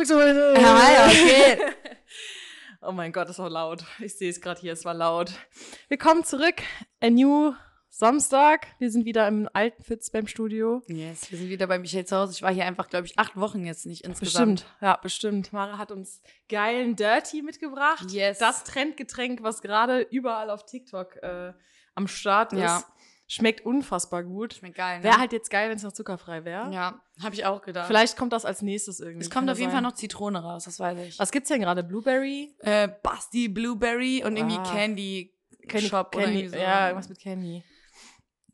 willkommen zurück zu. ja, okay. Oh mein Gott, das war laut. Ich sehe es gerade hier, es war laut. Willkommen zurück. A new Samstag. Wir sind wieder im alten Fitz beim Studio. Yes, wir sind wieder bei Michael zu Hause. Ich war hier einfach, glaube ich, acht Wochen jetzt nicht insgesamt. Bestimmt, ja, bestimmt. Mara hat uns geilen Dirty mitgebracht. Yes. Das Trendgetränk, was gerade überall auf TikTok äh, am Start ist. Ja. Schmeckt unfassbar gut. Schmeckt geil, ne? Wäre halt jetzt geil, wenn es noch zuckerfrei wäre. Ja, habe ich auch gedacht. Vielleicht kommt das als nächstes irgendwie. es kommt Kann auf jeden sein. Fall noch Zitrone raus, das weiß ich. Was gibt's denn gerade? Blueberry? Äh, Basti Blueberry und irgendwie Ah. Candy, Candy, Shop oder Candy, irgendwie so. Ja, irgendwas mit Candy.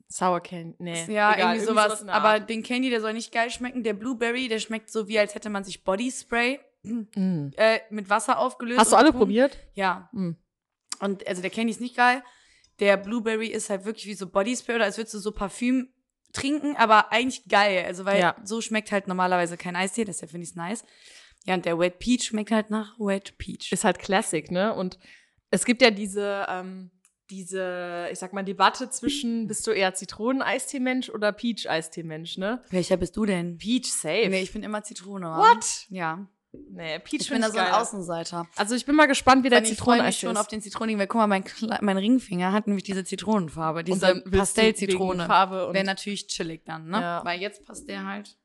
Sour Candy. Nee. Ja, egal, irgendwie sowas. in der aber den Candy, der soll nicht geil schmecken. Der Blueberry, der schmeckt so wie, als hätte man sich Bodyspray Mm. äh, mit Wasser aufgelöst. Hast du alle probiert? Ja. Mm. Und also der Candy ist nicht geil. Der Blueberry ist halt wirklich wie so Bodyspray oder als würdest du so Parfüm trinken, aber eigentlich geil. Also weil Ja. so schmeckt halt normalerweise kein Eistee, deshalb finde ich nice. Ja, und der Wet Peach schmeckt halt nach Wet Peach. Ist halt Classic, ne? Und es gibt ja diese, ähm, diese, ich sag mal, Debatte zwischen, bist du eher Zitronen-Eistee-Mensch oder Peach-Eistee-Mensch, ne? Welcher bist du denn? Peach safe. Nee, ich bin immer Zitrone. What? Ja. Nee, Peach Ich bin da so ein. Außenseiter. Also ich bin mal gespannt, wie der ich freue mich Zitroneneistee schon ist. auf den Zitronigen, weil guck mal, mein, mein Ringfinger hat nämlich diese Zitronenfarbe, diese Pastellzitrone. Und Wäre natürlich chillig dann, ne? Ja. Weil jetzt passt der halt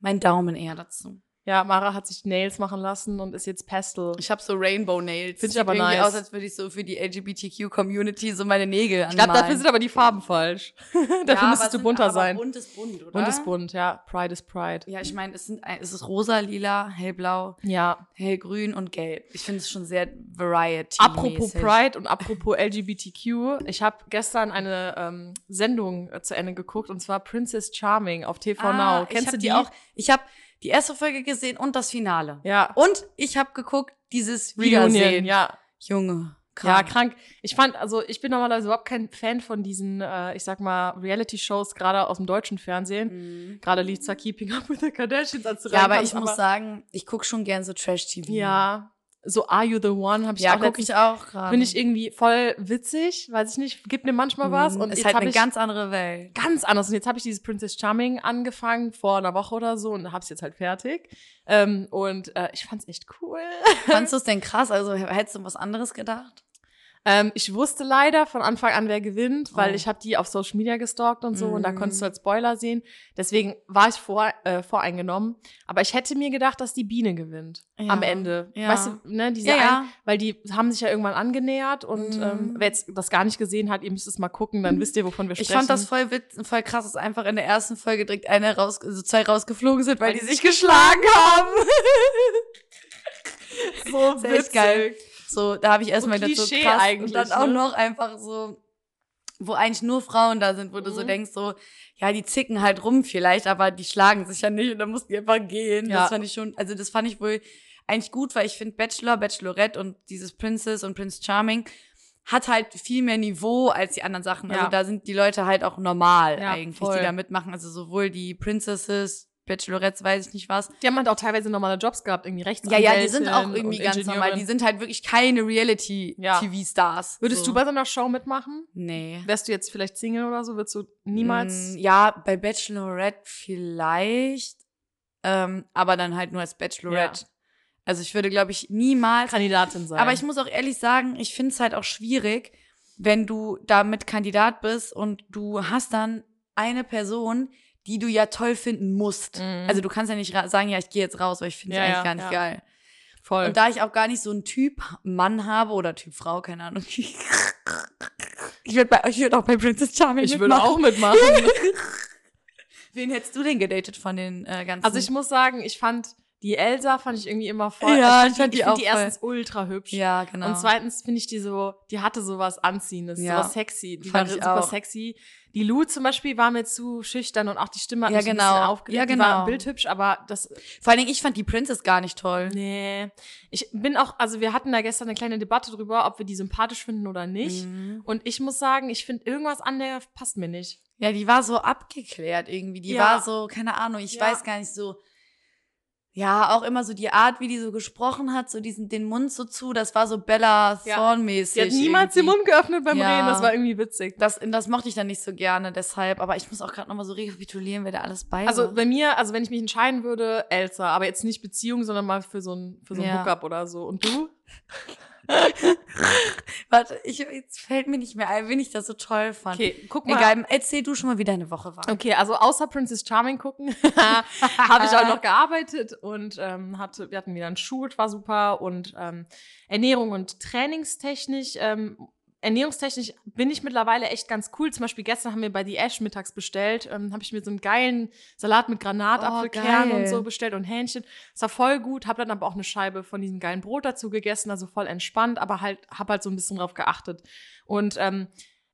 mein Daumen eher dazu. Ja, Mara hat sich Nails machen lassen und ist jetzt Pastel. Ich habe so Rainbow Nails. Find ich aber nice. aus, als würde ich so für die LGBTQ-Community so meine Nägel Ich glaube, dafür sind aber die Farben falsch. dafür müsstest du bunter sein. Bunt ist bunt, oder? Bunt ist bunt, ja. Pride is Pride. Ja, ich meine, es, sind, es ist rosa, lila, hellblau, Ja. hellgrün und gelb. Ich finde es schon sehr variety Apropos Pride und apropos LGBTQ, ich habe gestern eine ähm, Sendung äh, zu Ende geguckt und zwar Princess Charming auf TV Ah, Now. Kennst du die die auch? Ich habe die erste Folge gesehen und das Finale. Ja. Und ich habe geguckt, dieses Reunion, Wiedersehen. ja. Junge, Ja, krank. krank. Ich fand, also ich bin normalerweise überhaupt kein Fan von diesen, äh, ich sag mal, Reality-Shows, gerade aus dem deutschen Fernsehen. Mhm. Gerade lief zwar Keeping Up with the Kardashians, als Ja, aber ich muss sagen, ich guck schon gern so Trash-TV. Ja, so Are You the One habe ich ja, auch guck letztens- ich auch gerade. Finde ich irgendwie voll witzig, weiß ich nicht, gibt mir manchmal was. Und Mhm. ist jetzt halt eine ich ganz andere Welt. ganz anders. Und jetzt habe ich dieses Princess Charming angefangen vor einer Woche oder so und habe es jetzt halt fertig. Ähm, und äh, ich fand's echt cool. Fandst du es denn krass? Also hättest du was anderes gedacht? Ähm, ich wusste leider von Anfang an, wer gewinnt, weil Oh. ich habe die auf Social Media gestalkt und so und da Mhm. konntest du als Spoiler sehen. Deswegen war ich vor, äh, voreingenommen. Aber ich hätte mir gedacht, dass die Biene gewinnt Ja. am Ende. Ja. Weißt du, ne, diese Ja, ja. Ein, weil die haben sich ja irgendwann angenähert und Mhm. ähm, wer jetzt das gar nicht gesehen hat, ihr müsst es mal gucken, dann wisst ihr, wovon wir Ich sprechen. fand das voll witz, voll krass, dass einfach in der ersten Folge direkt eine raus, also zwei rausgeflogen sind, weil die sich geschlagen haben. so echt geil. So, da habe ich erstmal gedacht, so krass. und dann auch ne? noch einfach so, wo eigentlich nur Frauen da sind, wo du so Mhm. denkst, so, ja, die zicken halt rum vielleicht, aber die schlagen sich ja nicht und dann mussten die einfach gehen. Ja. Das fand ich schon, also das fand ich wohl eigentlich gut, weil ich finde Bachelor, Bachelorette und dieses Princess und Prince Charming hat halt viel mehr Niveau als die anderen Sachen. Also Ja. da sind die Leute halt auch normal Ja, eigentlich, voll. die da mitmachen. Also sowohl die Princesses, Bachelorettes, weiß ich nicht was. Die haben halt auch teilweise normale Jobs gehabt, irgendwie rechts. Ja, ja, die sind auch irgendwie ganz normal. Die sind halt wirklich keine Reality-TV-Stars. Würdest so. du bei so einer Show mitmachen? Nee. Wärst du jetzt vielleicht Single oder so? Würdest du niemals? Mm, Ja, bei Bachelorette vielleicht. Ähm, aber dann halt nur als Bachelorette. Also ich würde, glaube ich, niemals. Kandidatin sein. Aber ich muss auch ehrlich sagen, ich finde es halt auch schwierig, wenn du damit Kandidat bist und du hast dann eine Person, die du ja toll finden musst. Mhm. Also du kannst ja nicht sagen, ja, ich gehe jetzt raus, weil ich finde es Ja, eigentlich ja, gar nicht ja. geil. voll. Und da ich auch gar nicht so einen Typ Mann habe oder Typ Frau, keine Ahnung. Ich würde würd auch bei Princess Charming ich würde mitmachen. auch mitmachen. Wen hättest du denn gedatet von den äh, ganzen? also ich muss sagen, ich fand die Elsa fand ich irgendwie immer voll. Ja, also ich fand die ich auch die voll. erstens ultra hübsch. ja, genau. Und zweitens finde ich die so, die hatte sowas Anziehendes, Ja. sowas sexy. Die Fand war ich super auch. sexy. Die Lou zum Beispiel war mir zu schüchtern und auch die Stimme hat Ja, mich genau. ein bisschen aufgeregt. Ja, Die war genau. im Bild hübsch, aber das, Vor allen Dingen, ich fand die Princess gar nicht toll. nee. Ich bin auch, also wir hatten da gestern eine kleine Debatte drüber, ob wir die sympathisch finden oder nicht. Mhm. Und ich muss sagen, ich finde irgendwas an der passt mir nicht. Ja, die war so abgeklärt irgendwie. Die Ja. war so, keine Ahnung, ich Ja. weiß gar nicht so. Ja, auch immer so die Art, wie die so gesprochen hat, so diesen, den Mund so zu, das war so Bella Ja. Thorne-mäßig. Sie hat niemals irgendwie. den Mund geöffnet beim Ja. Reden, das war irgendwie witzig. Das, das mochte ich dann nicht so gerne, deshalb. Aber ich muss auch gerade nochmal so rekapitulieren, wer da alles bei Also war. bei mir, also wenn ich mich entscheiden würde, Elsa, aber jetzt nicht Beziehung, sondern mal für so ein, für so ein Ja. Hookup oder so. Und du? Warte, ich, jetzt fällt mir nicht mehr ein, wen ich das so toll fand. Okay, guck mal. Egal, erzähl du schon mal, wie deine Woche war. Okay, also außer Princess Charming gucken, habe ich auch noch gearbeitet und ähm, hatte, wir hatten wieder einen Schul, war super und ähm, Ernährung und Trainingstechnisch. Ähm, ernährungstechnisch bin ich mittlerweile echt ganz cool. Zum Beispiel gestern haben wir bei die Ash mittags bestellt, ähm, habe ich mir so einen geilen Salat mit Granatapfelkernen Oh, und so bestellt und Hähnchen. Das war voll gut. Habe dann aber auch eine Scheibe von diesem geilen Brot dazu gegessen, also voll entspannt, aber halt habe halt so ein bisschen drauf geachtet. Und ähm,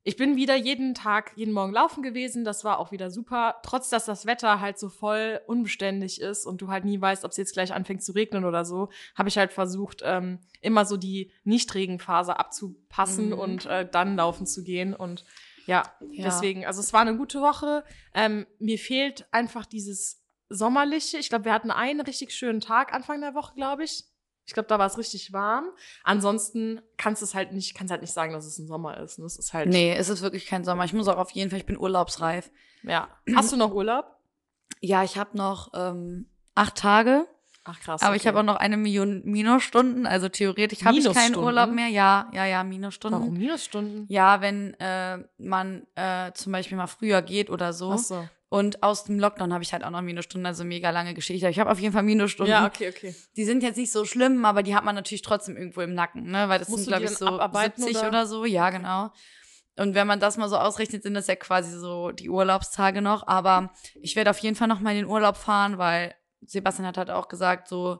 ich bin wieder jeden Tag, jeden Morgen laufen gewesen. Das war auch wieder super. Trotz, dass das Wetter halt so voll unbeständig ist und du halt nie weißt, ob es jetzt gleich anfängt zu regnen oder so, habe ich halt versucht, ähm, immer so die Nichtregenphase abzupassen Mhm. und äh, dann laufen zu gehen. Und ja, Ja. deswegen, also es war eine gute Woche. Ähm, mir fehlt einfach dieses Sommerliche. Ich glaube, wir hatten einen richtig schönen Tag Anfang der Woche, glaube ich. Ich glaube, da war es richtig warm. Ansonsten kannst du es halt nicht, kannst halt nicht sagen, dass es ein Sommer ist. Das ist halt. Nee, es ist wirklich kein Sommer. Ich muss auch auf jeden Fall, ich bin urlaubsreif. Ja. Hast du noch Urlaub? Ja, ich habe noch ähm, acht Tage, Ach krass. aber ich habe auch noch eine Million Minusstunden. Also theoretisch habe ich keinen? Urlaub mehr. Ja, ja, ja, Minusstunden. Warum Minusstunden? Ja, wenn äh, man äh, zum Beispiel mal früher geht oder so. Ach so. Und aus dem Lockdown habe ich halt auch noch Minusstunden, also mega lange Geschichte. Ich habe auf jeden Fall Minusstunden. Ja, okay, okay. Die sind jetzt nicht so schlimm, aber die hat man natürlich trotzdem irgendwo im Nacken, ne? Weil das Musst sind, glaube ich, so abarbeiten, 70 oder? oder? so. Ja, genau. Und wenn man das mal so ausrechnet, sind das ja quasi so die Urlaubstage noch. Aber ich werde auf jeden Fall noch mal in den Urlaub fahren, weil Sebastian hat halt auch gesagt, so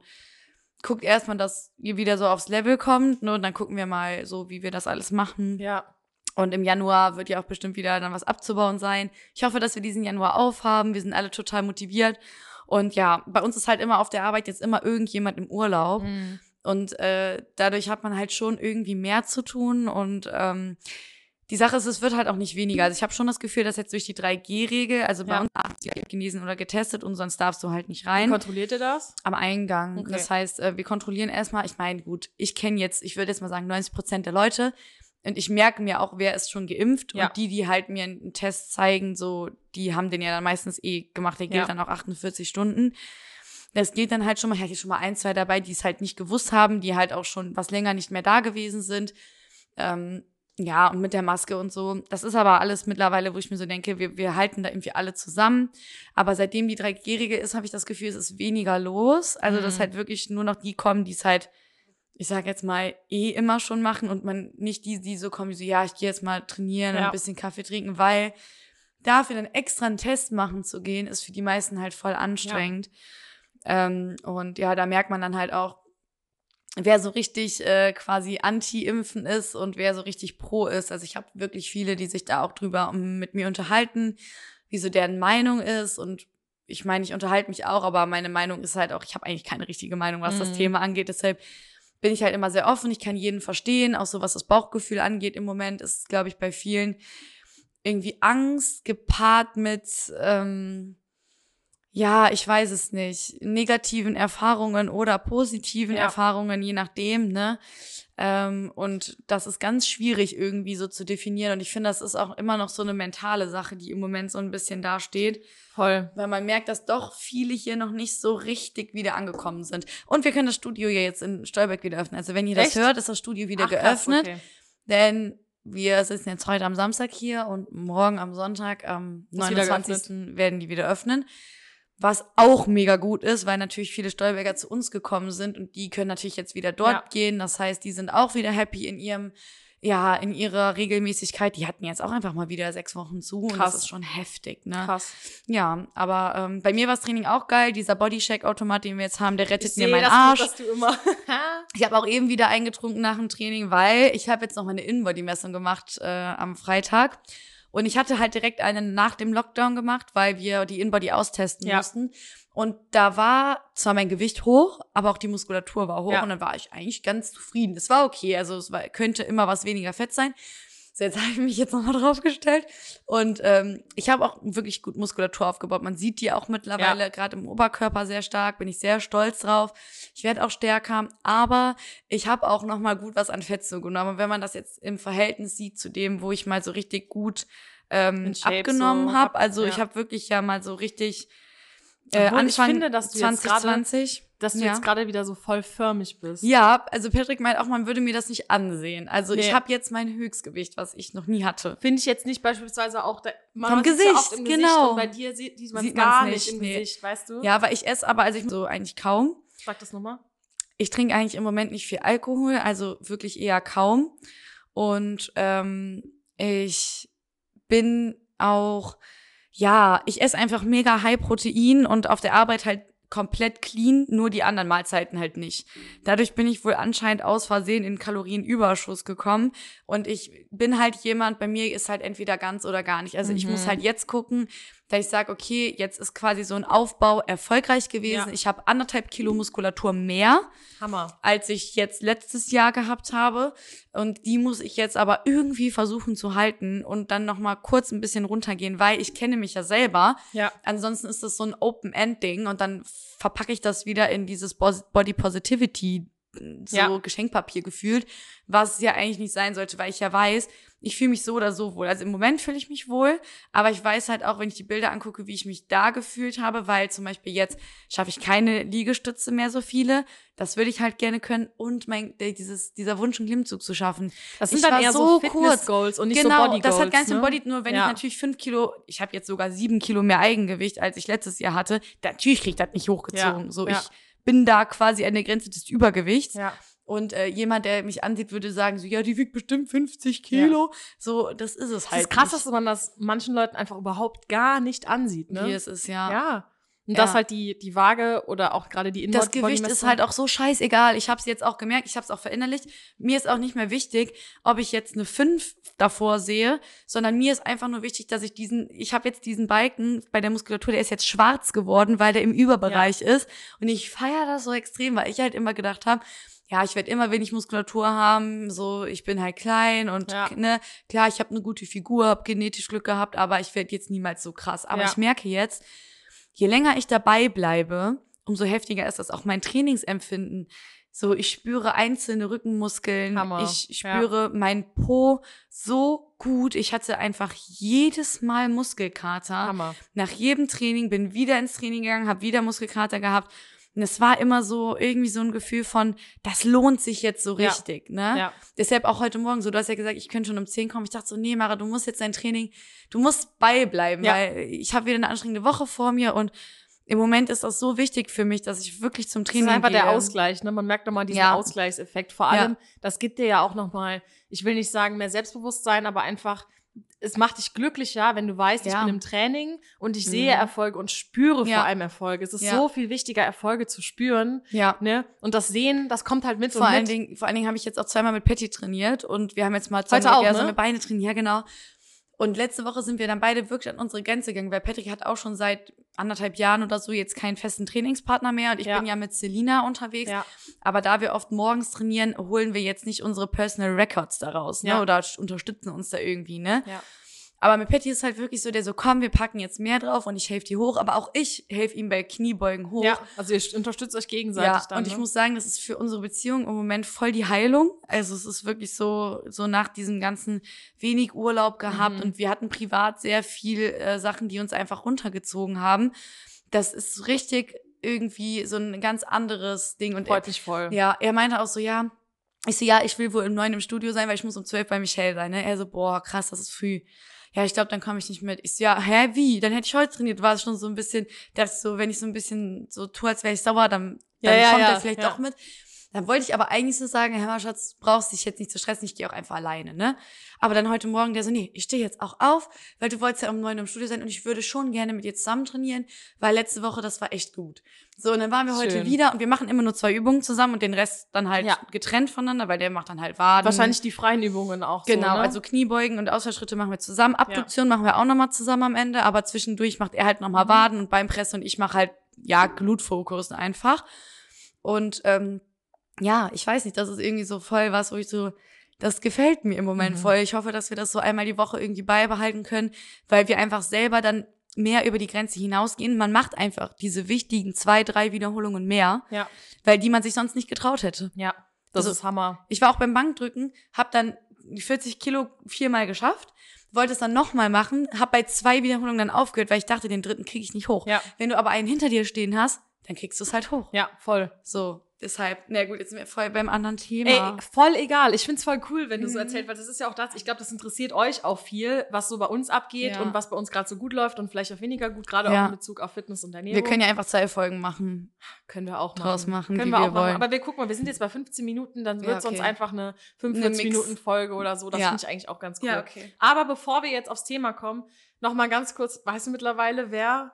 guckt erstmal, dass ihr wieder so aufs Level kommt, ne? Und dann gucken wir mal so, wie wir das alles machen. Ja. Und im Januar wird ja auch bestimmt wieder dann was abzubauen sein. Ich hoffe, dass wir diesen Januar aufhaben. Wir sind alle total motiviert. Und ja, bei uns ist halt immer auf der Arbeit jetzt immer irgendjemand im Urlaub. Mhm. Und äh, dadurch hat man halt schon irgendwie mehr zu tun. Und ähm, die Sache ist, es wird halt auch nicht weniger. Also ich habe schon das Gefühl, dass jetzt durch die 3G-Regel, also bei Ja. uns darfst du genesen oder getestet und sonst darfst du halt nicht Wie rein. kontrolliert ihr das? Am Eingang. Okay. Das heißt, äh, wir kontrollieren erstmal, ich meine, gut, ich kenne jetzt, ich würde jetzt mal sagen, 90 Prozent der Leute. Und ich merke mir auch, wer ist schon geimpft. Ja. Und die, die halt mir einen Test zeigen, so, die haben den ja dann meistens eh gemacht. Der gilt Ja. dann auch 48 Stunden. Das geht dann halt schon mal, ich hatte schon mal ein, zwei dabei, die es halt nicht gewusst haben, die halt auch schon was länger nicht mehr da gewesen sind. Ähm, ja, und mit der Maske und so. Das ist aber alles mittlerweile, wo ich mir so denke, wir, wir halten da irgendwie alle zusammen. Aber seitdem die 3G-Regel ist, habe ich das Gefühl, es ist weniger los. Also, dass Mhm. halt wirklich nur noch die kommen, die es halt, ich sag jetzt mal, eh immer schon machen und man nicht die, die so kommen, so, ja, ich gehe jetzt mal trainieren und Ja. ein bisschen Kaffee trinken, weil dafür dann extra einen Test machen zu gehen, ist für die meisten halt voll anstrengend. Ähm, und ja, da merkt man dann halt auch, wer so richtig äh, quasi anti-impfen ist und wer so richtig pro ist. Also ich habe wirklich viele, die sich da auch drüber um, mit mir unterhalten, wie so deren Meinung ist. Und ich meine, ich unterhalte mich auch, aber meine Meinung ist halt auch, ich habe eigentlich keine richtige Meinung, was das Mhm. Thema angeht. Deshalb bin ich halt immer sehr offen. Ich kann jeden verstehen, auch so was das Bauchgefühl angeht. Im Moment ist, glaube ich, bei vielen irgendwie Angst gepaart mit ähm, ja, ich weiß es nicht, negativen Erfahrungen oder positiven Ja. Erfahrungen, je nachdem, ne? Ähm, und das ist ganz schwierig irgendwie so zu definieren. Und ich finde, das ist auch immer noch so eine mentale Sache, die im Moment so ein bisschen dasteht, Voll. weil man merkt, dass doch viele hier noch nicht so richtig wieder angekommen sind. Und wir können das Studio ja jetzt in Stolberg wieder öffnen. Also wenn ihr das Echt? hört, ist das Studio wieder Ach, krass, geöffnet. okay. Denn wir sitzen jetzt heute am Samstag hier und morgen am Sonntag, am Ist wieder 29. werden die wieder öffnen. Was auch mega gut ist, weil natürlich viele Stolberger zu uns gekommen sind und die können natürlich jetzt wieder dort Ja. gehen. Das heißt, die sind auch wieder happy in ihrem, ja, in ihrer Regelmäßigkeit. Die hatten jetzt auch einfach mal wieder sechs Wochen zu und Krass. das ist schon heftig, ne? Krass. Ja, aber ähm, bei mir war das Training auch geil. Dieser Bodycheck-Automat, den wir jetzt haben, der rettet Ich mir meinen Arsch. Gut, dass du immer. Ich habe auch eben wieder eingetrunken nach dem Training, weil ich habe jetzt noch meine Inbody-Messung gemacht äh, am Freitag. Und ich hatte halt direkt eine nach dem Lockdown gemacht, weil wir die Inbody austesten Ja. mussten. Und da war zwar mein Gewicht hoch, aber auch die Muskulatur war hoch. Ja. Und dann war ich eigentlich ganz zufrieden. Es war okay, also es war, könnte immer was weniger Fett sein. So, jetzt habe ich mich jetzt nochmal draufgestellt. Und ähm, ich habe auch wirklich gut Muskulatur aufgebaut. Man sieht die auch mittlerweile, Ja. gerade im Oberkörper sehr stark, bin ich sehr stolz drauf. Ich werde auch stärker, aber ich habe auch nochmal gut was an Fett zugenommen. Und wenn man das jetzt im Verhältnis sieht zu dem, wo ich mal so richtig gut ähm, abgenommen so habe, ab- also ja. ich habe wirklich ja mal so richtig äh, Obwohl ich Anfang finde, dass du jetzt gerade- 2020. Dass du Ja. jetzt gerade wieder so voll förmig bist. Ja, also Patrick meint auch, man würde mir das nicht ansehen. Also ich Nee. habe jetzt mein Höchstgewicht, was ich noch nie hatte. Finde ich jetzt nicht beispielsweise auch, der, man Vom ja Gesicht, oft im Gesicht genau. und bei dir sieht, sieht man es gar nicht, nicht im nee. Gesicht, weißt du? Ja, aber ich esse aber, also ich so eigentlich kaum. Sag das nochmal. Ich trinke eigentlich im Moment nicht viel Alkohol, also wirklich eher kaum. Und ähm, ich bin auch, ja, ich esse einfach mega High Protein und auf der Arbeit halt komplett clean, nur die anderen Mahlzeiten halt nicht. Dadurch bin ich wohl anscheinend aus Versehen in Kalorienüberschuss gekommen und ich bin halt jemand, bei mir ist halt entweder ganz oder gar nicht. Also ich Mhm. muss halt jetzt gucken, dass ich sage, okay, jetzt ist quasi so ein Aufbau erfolgreich gewesen. Ja. Ich habe anderthalb Kilo Muskulatur mehr Hammer. als ich jetzt letztes Jahr gehabt habe. Und die muss ich jetzt aber irgendwie versuchen zu halten und dann noch mal kurz ein bisschen runtergehen, weil ich kenne mich ja selber. Ja. Ansonsten ist das so ein Open-End-Ding und dann verpacke ich das wieder in dieses Body Positivity so Ja. Geschenkpapier gefühlt, was es ja eigentlich nicht sein sollte, weil ich ja weiß, ich fühle mich so oder so wohl. Also im Moment fühle ich mich wohl, aber ich weiß halt auch, wenn ich die Bilder angucke, wie ich mich da gefühlt habe, weil zum Beispiel jetzt schaffe ich keine Liegestütze mehr so viele. Das würde ich halt gerne können und mein dieses dieser Wunsch einen Klimmzug zu schaffen. Das sind Ich dann eher so kurz. Fitness-Goals und nicht genau, so Body-Goals. das hat ganz ne? im Body, nur wenn Ja. ich natürlich fünf Kilo, ich habe jetzt sogar sieben Kilo mehr Eigengewicht, als ich letztes Jahr hatte, natürlich kriege ich das nicht hochgezogen. Ja, So, ich bin da quasi an der Grenze des Übergewichts. Ja. Und äh, jemand, der mich ansieht, würde sagen, so, ja, die wiegt bestimmt 50 Kilo. So, das ist es Das halt. ist krass, nicht. dass man das manchen Leuten einfach überhaupt gar nicht ansieht, ne? Wie es ist, ja. Ja. Und Ja. das halt die, die Waage oder auch gerade die Das Gewicht ist halt auch so scheißegal. Ich habe es jetzt auch gemerkt, ich habe es auch verinnerlicht. Mir ist auch nicht mehr wichtig, ob ich jetzt eine 5 davor sehe, sondern mir ist einfach nur wichtig, dass ich diesen, ich habe jetzt diesen Balken bei der Muskulatur, der ist jetzt schwarz geworden, weil der im Überbereich ist. Und ich feiere das so extrem, weil ich halt immer gedacht habe, ja, ich werde immer wenig Muskulatur haben, so ich bin halt klein und Ja. ne, klar, ich habe eine gute Figur, habe genetisch Glück gehabt, aber ich werde jetzt niemals so krass. Aber Ja. ich merke jetzt, je länger ich dabei bleibe, umso heftiger ist das auch mein Trainingsempfinden. So, ich spüre einzelne Rückenmuskeln. Hammer, Ich spüre mein Po so gut. Ich hatte einfach jedes Mal Muskelkater. Hammer. Nach jedem Training bin wieder ins Training gegangen, habe wieder Muskelkater gehabt. Und es war immer so irgendwie so ein Gefühl von, das lohnt sich jetzt so Ja. richtig, ne? Ja. Deshalb auch heute Morgen so, du hast ja gesagt, ich könnte schon um 10 kommen. Ich dachte so, nee, Mara, du musst jetzt dein Training, du musst beibleiben, Ja. weil ich habe wieder eine anstrengende Woche vor mir und im Moment ist das so wichtig für mich, dass ich wirklich zum Das Training ist einfach gehe. der Ausgleich, ne? Man merkt nochmal diesen Ja. Ausgleichseffekt. Vor Ja. allem, das gibt dir ja auch nochmal, ich will nicht sagen mehr Selbstbewusstsein, aber einfach, es macht dich glücklicher, wenn du weißt, ich Ja. bin im Training und ich Mhm. sehe Erfolge und spüre Ja. vor allem Erfolge. Es ist Ja. so viel wichtiger, Erfolge zu spüren, Ja. ne? Und das Sehen, das kommt halt mit Vor allen mit. Dingen, vor allen Dingen habe ich jetzt auch zweimal mit Patty trainiert und wir haben jetzt mal Heute zusammen auch, ne? so eine Beine trainiert, ja genau. Und letzte Woche sind wir dann beide wirklich an unsere Grenze gegangen, weil Patrick hat auch schon seit anderthalb Jahren oder so jetzt keinen festen Trainingspartner mehr und ich Ja. bin ja mit Selina unterwegs. Ja. Aber da wir oft morgens trainieren, holen wir jetzt nicht unsere Personal Records daraus, ne? Ja. Oder unterstützen uns da irgendwie, ne? Ja. Aber mit Patty ist halt wirklich so, der so, komm, wir packen jetzt mehr drauf und ich helfe dir hoch, aber auch ich helfe ihm bei Kniebeugen hoch. ja, also ihr unterstützt euch gegenseitig Ja, dann. und ich ne? muss sagen, das ist für unsere Beziehung im Moment voll die Heilung. Also es ist wirklich so, so nach diesem ganzen wenig Urlaub gehabt Mhm. und wir hatten privat sehr viel äh, Sachen, die uns einfach runtergezogen haben. Das ist richtig irgendwie so ein ganz anderes Ding. Und freut mich voll. ja, er meinte auch so, ja, ich so, ja, ich will wohl um neun im Studio sein, weil ich muss um zwölf bei Michelle sein. Ne? Er so, boah, krass, das ist früh. Ja, ich glaube, dann komme ich nicht mit. Ich so, ja, hä, wie? Dann hätte ich heute trainiert. War es schon so ein bisschen, dass so, wenn ich so ein bisschen so tue, als wäre ich sauer, dann, Ja, dann ja, kommt ja, er vielleicht ja. doch mit. Dann wollte ich aber eigentlich so sagen, Herr Schatz, brauchst dich jetzt nicht zu stressen, ich gehe auch einfach alleine, ne? Aber dann heute Morgen der so, nee, ich stehe jetzt auch auf, weil du wolltest ja um neun im Studio sein und ich würde schon gerne mit dir zusammen trainieren, weil letzte Woche das war echt gut. So, und dann waren wir heute Schön. wieder und wir machen immer nur zwei Übungen zusammen und den Rest dann halt Ja. getrennt voneinander, weil der macht dann halt Waden. Wahrscheinlich die freien Übungen auch Genau, so, ne? also Kniebeugen und Ausfallschritte machen wir zusammen. Abduktion machen wir auch nochmal zusammen am Ende, aber zwischendurch macht er halt Mhm. nochmal Waden und Beinpresse und ich mache halt, ja, Glutfokus einfach. Und ähm, ja, ich weiß nicht, das ist irgendwie so voll was, wo ich so, das gefällt mir im Moment Mhm. voll. Ich hoffe, dass wir das so einmal die Woche irgendwie beibehalten können, weil wir einfach selber dann mehr über die Grenze hinausgehen. Man macht einfach diese wichtigen zwei, drei Wiederholungen mehr, Ja. weil die man sich sonst nicht getraut hätte. Ja. Das Also- ist Hammer. Ich war auch beim Bankdrücken, hab dann die 40 Kilo viermal geschafft, wollte es dann nochmal machen, hab bei zwei Wiederholungen dann aufgehört, weil ich dachte, den dritten kriege ich nicht hoch. Ja. Wenn du aber einen hinter dir stehen hast, dann kriegst du es halt hoch. Ja, voll. So, deshalb, na gut, jetzt sind wir voll beim anderen Thema. Ey, voll egal. Ich find's voll cool, wenn du so Mhm. erzählst, weil das ist ja auch das, ich glaube, das interessiert euch auch viel, was so bei uns abgeht Ja. und was bei uns gerade so gut läuft und vielleicht auch weniger gut, gerade Ja. auch in Bezug auf Fitness und Ernährung. wir können ja einfach zwei Folgen machen. können wir auch machen. draus machen, können wie wir wir auch machen. wollen. Aber wir gucken mal, wir sind jetzt bei 15 Minuten, dann Ja, wird es uns okay. einfach eine 45 Mix. Minuten Folge oder so. Das Ja. finde ich eigentlich auch ganz cool. okay. Aber bevor wir jetzt aufs Thema kommen, noch mal ganz kurz, weißt du mittlerweile, wer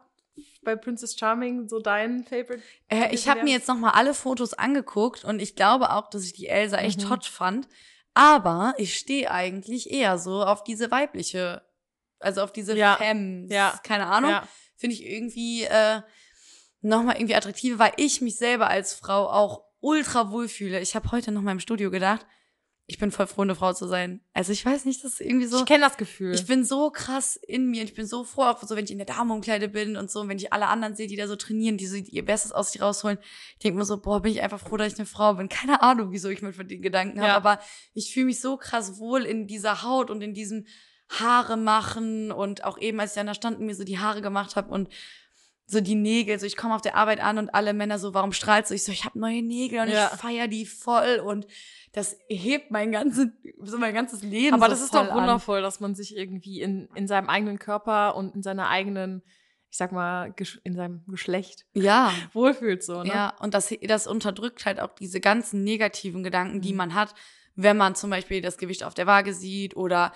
bei Princess Charming so dein Favorite? Äh, ich habe mir jetzt nochmal alle Fotos angeguckt und ich glaube auch, dass ich die Elsa echt Mhm. hot fand. Aber ich stehe eigentlich eher so auf diese weibliche, also auf diese Ja. Femmes. Ja. Keine Ahnung. Ja. Finde ich irgendwie äh, nochmal irgendwie attraktiver, weil ich mich selber als Frau auch ultra wohl fühle. Ich habe heute noch mal im Studio gedacht, ich bin voll froh, eine Frau zu sein. Also ich weiß nicht, das ist irgendwie so. ich kenne das Gefühl. Ich bin so krass in mir und ich bin so froh, auch so, wenn ich in der Damenumkleide bin und so, und wenn ich alle anderen sehe, die da so trainieren, die so ihr Bestes aus sich rausholen. Ich denke mir so, boah, bin ich einfach froh, dass ich eine Frau bin. Keine Ahnung, wieso ich mir von den Gedanken habe, Ja. aber ich fühle mich so krass wohl in dieser Haut und in diesem Haare machen und auch eben, als ich da stand und mir so die Haare gemacht habe und so die Nägel, so ich komme auf der Arbeit an und alle Männer so, warum strahlst du? Ich so, ich habe neue Nägel und Ja. ich feier die voll und das hebt mein ganzes, so mein ganzes Leben. Aber so das ist doch an. wundervoll, dass man sich irgendwie in, in seinem eigenen Körper und in seiner eigenen, ich sag mal, in seinem Geschlecht Ja. wohlfühlt so, ne? Ja, und das, das unterdrückt halt auch diese ganzen negativen Gedanken, die Mhm. man hat, wenn man zum Beispiel das Gewicht auf der Waage sieht oder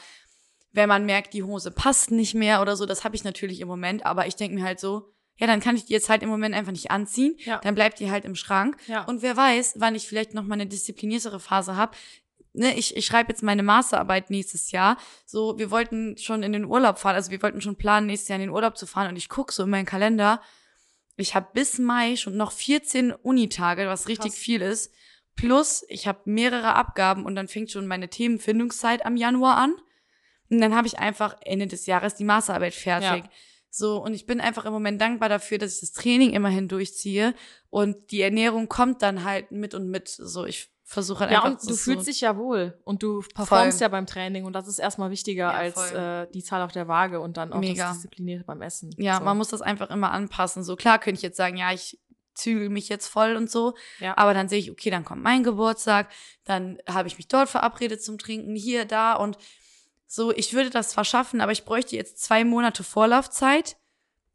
wenn man merkt, die Hose passt nicht mehr oder so. Das habe ich natürlich im Moment, aber ich denke mir halt so, ja, dann kann ich die jetzt halt im Moment einfach nicht anziehen. Ja. Dann bleibt die halt im Schrank. Ja. Und wer weiß, wann ich vielleicht noch mal eine diszipliniertere Phase habe. Ne, ich, ich schreibe jetzt meine Masterarbeit nächstes Jahr. So, wir wollten schon in den Urlaub fahren, also wir wollten schon planen, nächstes Jahr in den Urlaub zu fahren. Und ich gucke so in meinen Kalender. Ich habe bis Mai schon noch 14 Unitage, was richtig Krass. viel ist. Plus, ich habe mehrere Abgaben und dann fängt schon meine Themenfindungszeit am Januar an. Und dann habe ich einfach Ende des Jahres die Masterarbeit fertig. Ja. So, und ich bin einfach im Moment dankbar dafür, dass ich das Training immerhin durchziehe. Und die Ernährung kommt dann halt mit und mit. So, ich versuche halt Ja, einfach und du so, fühlst dich ja wohl und du performst Voll. ja beim Training und das ist erstmal wichtiger Ja, als äh, die Zahl auf der Waage und dann auch Mega. das Disziplinierte beim Essen. Ja, so. man muss das einfach immer anpassen. So, klar könnte ich jetzt sagen, ja, ich zügel mich jetzt voll und so. Ja. Aber dann sehe ich, okay, dann kommt mein Geburtstag, dann habe ich mich dort verabredet zum Trinken, hier, da und so, ich würde das zwar schaffen, aber ich bräuchte jetzt zwei Monate Vorlaufzeit,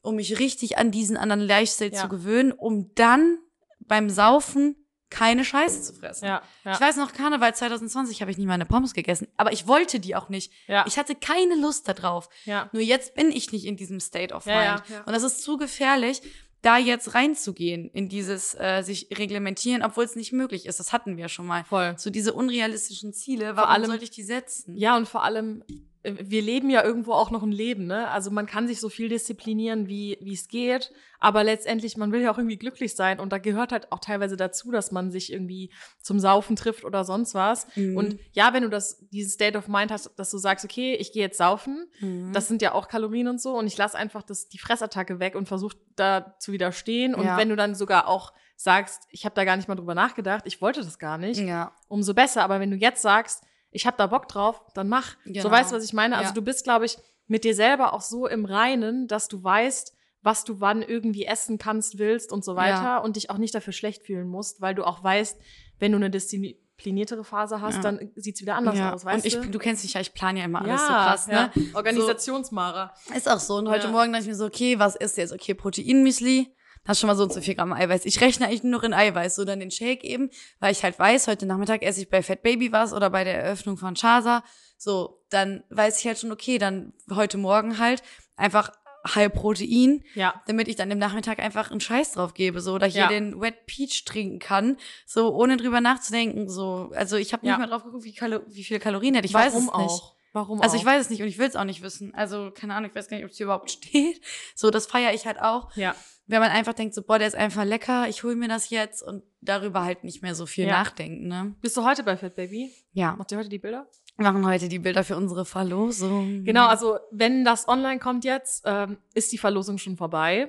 um mich richtig an diesen anderen Lifestyle Ja. zu gewöhnen, um dann beim Saufen keine Scheiße zu fressen. ja, ja. Ich weiß noch, Karneval 2020 habe ich nie meine Pommes gegessen, aber ich wollte die auch nicht. ja. Ich hatte keine Lust darauf. ja. Nur jetzt bin ich nicht in diesem State of Mind. Ja, ja, ja. Und das ist zu gefährlich, da jetzt reinzugehen in dieses äh, sich reglementieren, obwohl es nicht möglich ist. Das hatten wir schon mal. Voll. So diese unrealistischen Ziele, warum allem- sollte ich die setzen? Ja, und vor allem, wir leben ja irgendwo auch noch ein Leben, ne? Also man kann sich so viel disziplinieren, wie wie es geht, aber letztendlich, man will ja auch irgendwie glücklich sein und da gehört halt auch teilweise dazu, dass man sich irgendwie zum Saufen trifft oder sonst was. Mhm. Und ja, wenn du das, dieses State of Mind hast, dass du sagst, okay, ich gehe jetzt saufen, Mhm. das sind ja auch Kalorien und so und ich lasse einfach das, die Fressattacke weg und versuche da zu widerstehen. Und Ja. wenn du dann sogar auch sagst, ich habe da gar nicht mal drüber nachgedacht, ich wollte das gar nicht, ja. umso besser. Aber wenn du jetzt sagst, ich habe da Bock drauf, dann mach. Genau. So weißt du, was ich meine? Also Ja. du bist, glaube ich, mit dir selber auch so im Reinen, dass du weißt, was du wann irgendwie essen kannst, willst und so weiter Ja. und dich auch nicht dafür schlecht fühlen musst, weil du auch weißt, wenn du eine diszipliniertere Phase hast, Ja. dann sieht's wieder anders ja. aus, weißt Und ich, du? du kennst mich ja, ich plane ja immer alles ja, so krass, ne? Organisationsmara. Ist auch so. Und heute. Morgen dachte ich mir so, okay, was ist jetzt? Okay, Proteinmüsli. Das ist schon mal so und so viel Gramm Eiweiß. Ich rechne eigentlich nur noch in Eiweiß, so dann den Shake eben, weil ich halt weiß, heute Nachmittag esse ich bei Fat Baby was oder bei der Eröffnung von Chaza. So, dann weiß ich halt schon, okay, dann heute Morgen halt einfach halb Protein, Ja. damit ich dann im Nachmittag einfach einen Scheiß drauf gebe, so, oder hier Ja. den Wet Peach trinken kann, so, ohne drüber nachzudenken, so. Also ich habe nicht Ja. mal drauf geguckt, wie, Kalo wie viele Kalorien hätte. Ich Warum weiß es nicht. auch? Warum Also auch? ich weiß es nicht und ich will es auch nicht wissen. Also keine Ahnung, ich weiß gar nicht, ob es hier überhaupt steht. So, das feiere ich halt auch. Ja. Wenn man einfach denkt, so, boah, der ist einfach lecker, ich hole mir das jetzt und darüber halt nicht mehr so viel Ja. nachdenken, ne? Bist du heute bei Fit Baby? Ja. Macht ihr heute die Bilder? Wir machen heute die Bilder für unsere Verlosung. Genau, also wenn das online kommt jetzt, ähm, ist die Verlosung schon vorbei.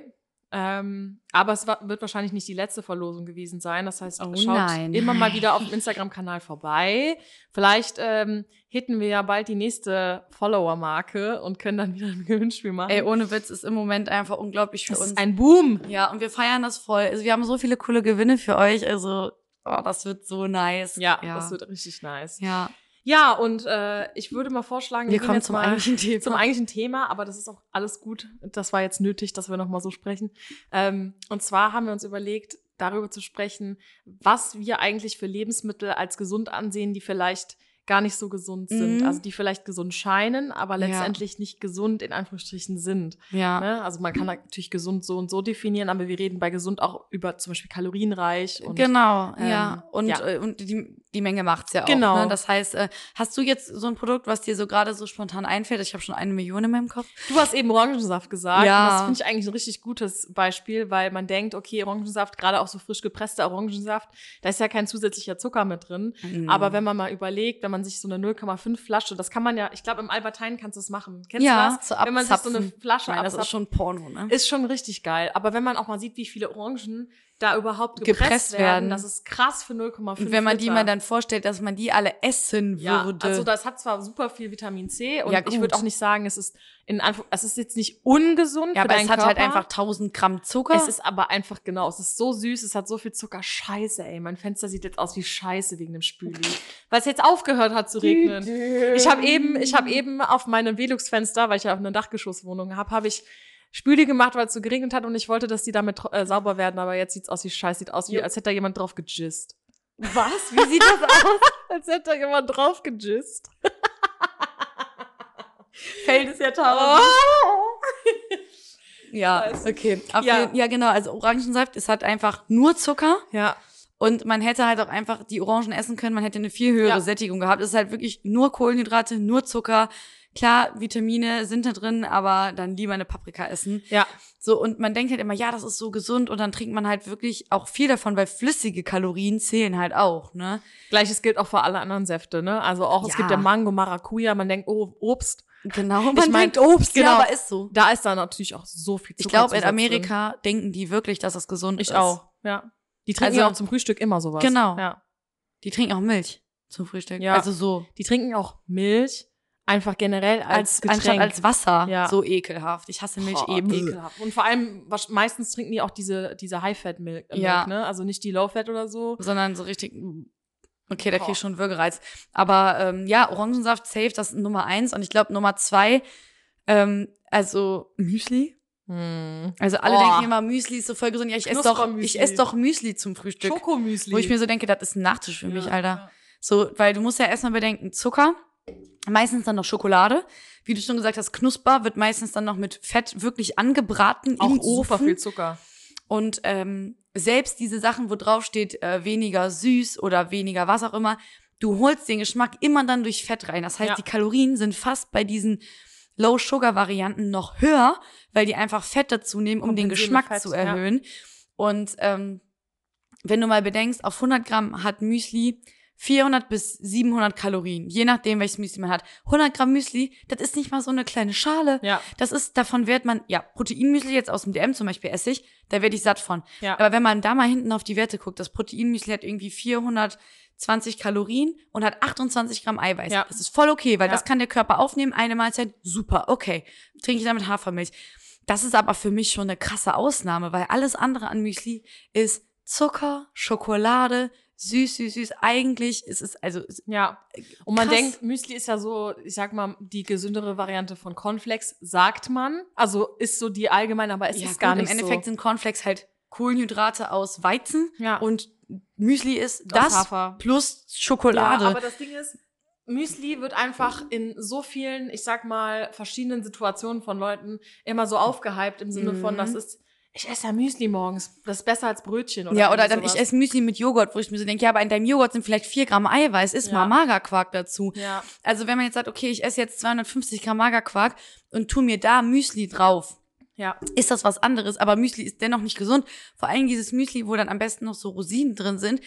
Ähm, aber es wa- wird wahrscheinlich nicht die letzte Verlosung gewesen sein. Das heißt, Oh schaut nein. immer mal wieder auf dem Instagram-Kanal vorbei. Vielleicht ähm, hitten wir ja bald die nächste Follower-Marke und können dann wieder ein Gewinnspiel machen. Ey, ohne Witz ist im Moment einfach unglaublich für das uns. ist ein Boom. ja, und wir feiern das voll. Also wir haben so viele coole Gewinne für euch. Also, oh, das wird so nice. Ja, ja. das wird richtig nice. ja. Ja, und äh, ich würde mal vorschlagen, Wir gehen kommen zum eigentlichen Thema. zum eigentlichen Thema, aber das ist auch alles gut. Das war jetzt nötig, dass wir nochmal so sprechen. Ähm, und zwar haben wir uns überlegt, darüber zu sprechen, was wir eigentlich für Lebensmittel als gesund ansehen, die vielleicht gar nicht so gesund sind. Mhm. Also die vielleicht gesund scheinen, aber Ja. letztendlich nicht gesund in Anführungsstrichen sind. Ja. Ne? Also man kann natürlich gesund so und so definieren, aber wir reden bei gesund auch über zum Beispiel kalorienreich und genau, ähm, ja. Und, ja. Äh, und die, die Menge macht's ja auch. Genau. Ne? Das heißt, äh, hast du jetzt so ein Produkt, was dir so gerade so spontan einfällt? Ich habe schon eine Million in meinem Kopf. Du hast eben Orangensaft gesagt. Ja. Und das finde ich eigentlich ein richtig gutes Beispiel, weil man denkt, okay, Orangensaft, gerade auch so frisch gepresster Orangensaft, da ist ja kein zusätzlicher Zucker mit drin. Mhm. Aber wenn man mal überlegt, wenn man sich so eine 0,5 Flasche, das kann man ja, ich glaube, im Albertine kannst du es machen. Kennst ja, du das? so wenn man sich so eine. Flasche Nein, das ist schon Porno, ne? ist schon richtig geil. Aber wenn man auch mal sieht, wie viele Orangen da überhaupt gepresst, Gepresst werden, werden. das ist krass für 0,5 Und wenn man die Liter. mal dann vorstellt, dass man die alle essen Ja, würde. also das hat zwar super viel Vitamin C und Ja, ich würde auch nicht sagen, es ist in Anf es ist jetzt nicht ungesund ja, aber es hat halt Körper. einfach 1000 Gramm Zucker. Es ist aber einfach genau, es ist so süß, es hat so viel Zucker. Scheiße, ey, mein Fenster sieht jetzt aus wie Scheiße wegen dem Spüli, weil es jetzt aufgehört hat zu regnen. Ich habe eben, ich habe eben auf meinem Velux-Fenster, weil ich ja auf einer Dachgeschosswohnung habe, habe ich Spüli gemacht, weil es so geregnet hat und ich wollte, dass die damit äh, sauber werden, aber jetzt sieht's aus wie Scheiße, sieht aus wie, Jo. als hätte da jemand drauf gejist. Was? Wie sieht das aus? Als hätte da jemand drauf gejist. Fällt es ja Oh. tausend. Ja, Scheiße. okay. Auf Ja. jeden- ja, genau. Also Orangensaft, es hat einfach nur Zucker. Ja, Und man hätte halt auch einfach die Orangen essen können, man hätte eine viel höhere Ja. Sättigung gehabt. Es ist halt wirklich nur Kohlenhydrate, nur Zucker. Klar, Vitamine sind da drin, aber dann lieber eine Paprika essen. ja, So, und man denkt halt immer, ja, das ist so gesund und dann trinkt man halt wirklich auch viel davon, weil flüssige Kalorien zählen halt auch, ne? Gleiches gilt auch für alle anderen Säfte, ne? Also auch, es Ja. gibt ja Mango, Maracuja, man denkt, oh, Obst. Genau, man Ich mein, denkt Obst, genau. ja, aber ist so. Da ist da natürlich auch so viel Zucker. Ich glaube, in Amerika denken die wirklich, dass das gesund Ich ist. auch, ja. Die trinken Also- ja auch zum Frühstück immer sowas. Genau. Ja. Die trinken auch Milch zum Frühstück. Ja. Also so. Die trinken auch Milch, einfach generell als, Als, Getränk. anstatt als Wasser. Ja. So ekelhaft. Ich hasse Milch Boah, eben. ekelhaft. Und vor allem, was, meistens trinken die auch diese, diese High-Fat-Milk, äh, Ja. Ne? Also nicht die Low-Fat oder so. Sondern so richtig. Okay, da krieg Boah. ich schon Würgereiz. Aber ähm, ja, Orangensaft safe, das ist Nummer eins. Und ich glaube Nummer zwei, ähm, also Müsli. Hm. Also alle Boah. denken immer, Müsli ist so voll gesund. Ja, ich esse doch, ich esse doch Müsli zum Frühstück. Schokomüsli. Wo ich mir so denke, das ist ein Nachtisch für mich, Ja, Alter. ja. So, weil du musst ja erstmal bedenken, Zucker, meistens dann noch Schokolade. Wie du schon gesagt hast, Knusper wird meistens dann noch mit Fett wirklich angebraten Auch im super Ofen. viel Zucker. Und ähm, selbst diese Sachen, wo drauf steht, äh, weniger süß oder weniger was auch immer, du holst den Geschmack immer dann durch Fett rein. Das heißt, Ja. die Kalorien sind fast bei diesen Low-Sugar-Varianten noch höher, weil die einfach Fett dazu nehmen, um den Geschmack Fett, zu ja. erhöhen. Und ähm, wenn du mal bedenkst, auf 100 Gramm hat Müsli 400 bis 700 Kalorien, je nachdem, welches Müsli man hat. 100 Gramm Müsli, das ist nicht mal so eine kleine Schale. Ja. Das ist, davon wird man, ja, Proteinmüsli jetzt aus dem DM zum Beispiel esse ich, da werde ich satt von. Ja. Aber wenn man da mal hinten auf die Werte guckt, das Proteinmüsli hat irgendwie 420 Kalorien und hat 28 Gramm Eiweiß. Ja. Das ist voll okay, weil Ja. das kann der Körper aufnehmen, eine Mahlzeit, super, okay. Trinke ich damit Hafermilch. Das ist aber für mich schon eine krasse Ausnahme, weil alles andere an Müsli ist Zucker, Schokolade, süß, süß, süß. Eigentlich ist es, also, Ja. Und man Krass. denkt, Müsli ist ja so, ich sag mal, die gesündere Variante von Cornflakes, sagt man. Also ist so die allgemeine, aber es ja, ist gar nicht Im Endeffekt so. sind Cornflakes halt Kohlenhydrate aus Weizen Ja. und Müsli ist das plus Schokolade. Ja, aber das Ding ist, Müsli wird einfach in so vielen, ich sag mal, verschiedenen Situationen von Leuten immer so aufgehypt im Sinne von, Mhm. das ist, ich esse ja Müsli morgens, das ist besser als Brötchen oder ja, oder dann ich sowas. esse Müsli mit Joghurt, wo ich mir so denke, ja, aber in deinem Joghurt sind vielleicht vier Gramm Eiweiß, isst Ja. mal Magerquark dazu. Ja, Also wenn man jetzt sagt, okay, ich esse jetzt 250 Gramm Magerquark und tu mir da Müsli drauf, Ja. ist das was anderes, aber Müsli ist dennoch nicht gesund. Vor allem dieses Müsli, wo dann am besten noch so Rosinen drin sind,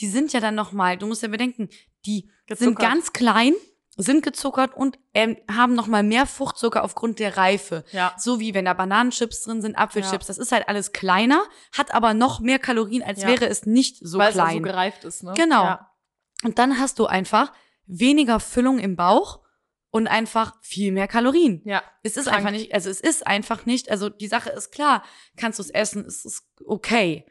die sind ja dann noch mal, du musst ja bedenken, die sind Gezuckert. ganz klein, sind gezuckert und ähm, haben noch mal mehr Fruchtzucker aufgrund der Reife. Ja. So wie wenn da Bananenchips drin sind, Apfelchips, das ist halt alles kleiner, hat aber noch mehr Kalorien, als Ja. wäre es nicht so Weil es auch klein. so gereift ist, ne? Genau. Ja. und dann hast du einfach weniger Füllung im Bauch und einfach viel mehr Kalorien. ja. Es ist Krank. einfach nicht, also es ist einfach nicht, also die Sache ist klar, kannst du es essen, es ist okay.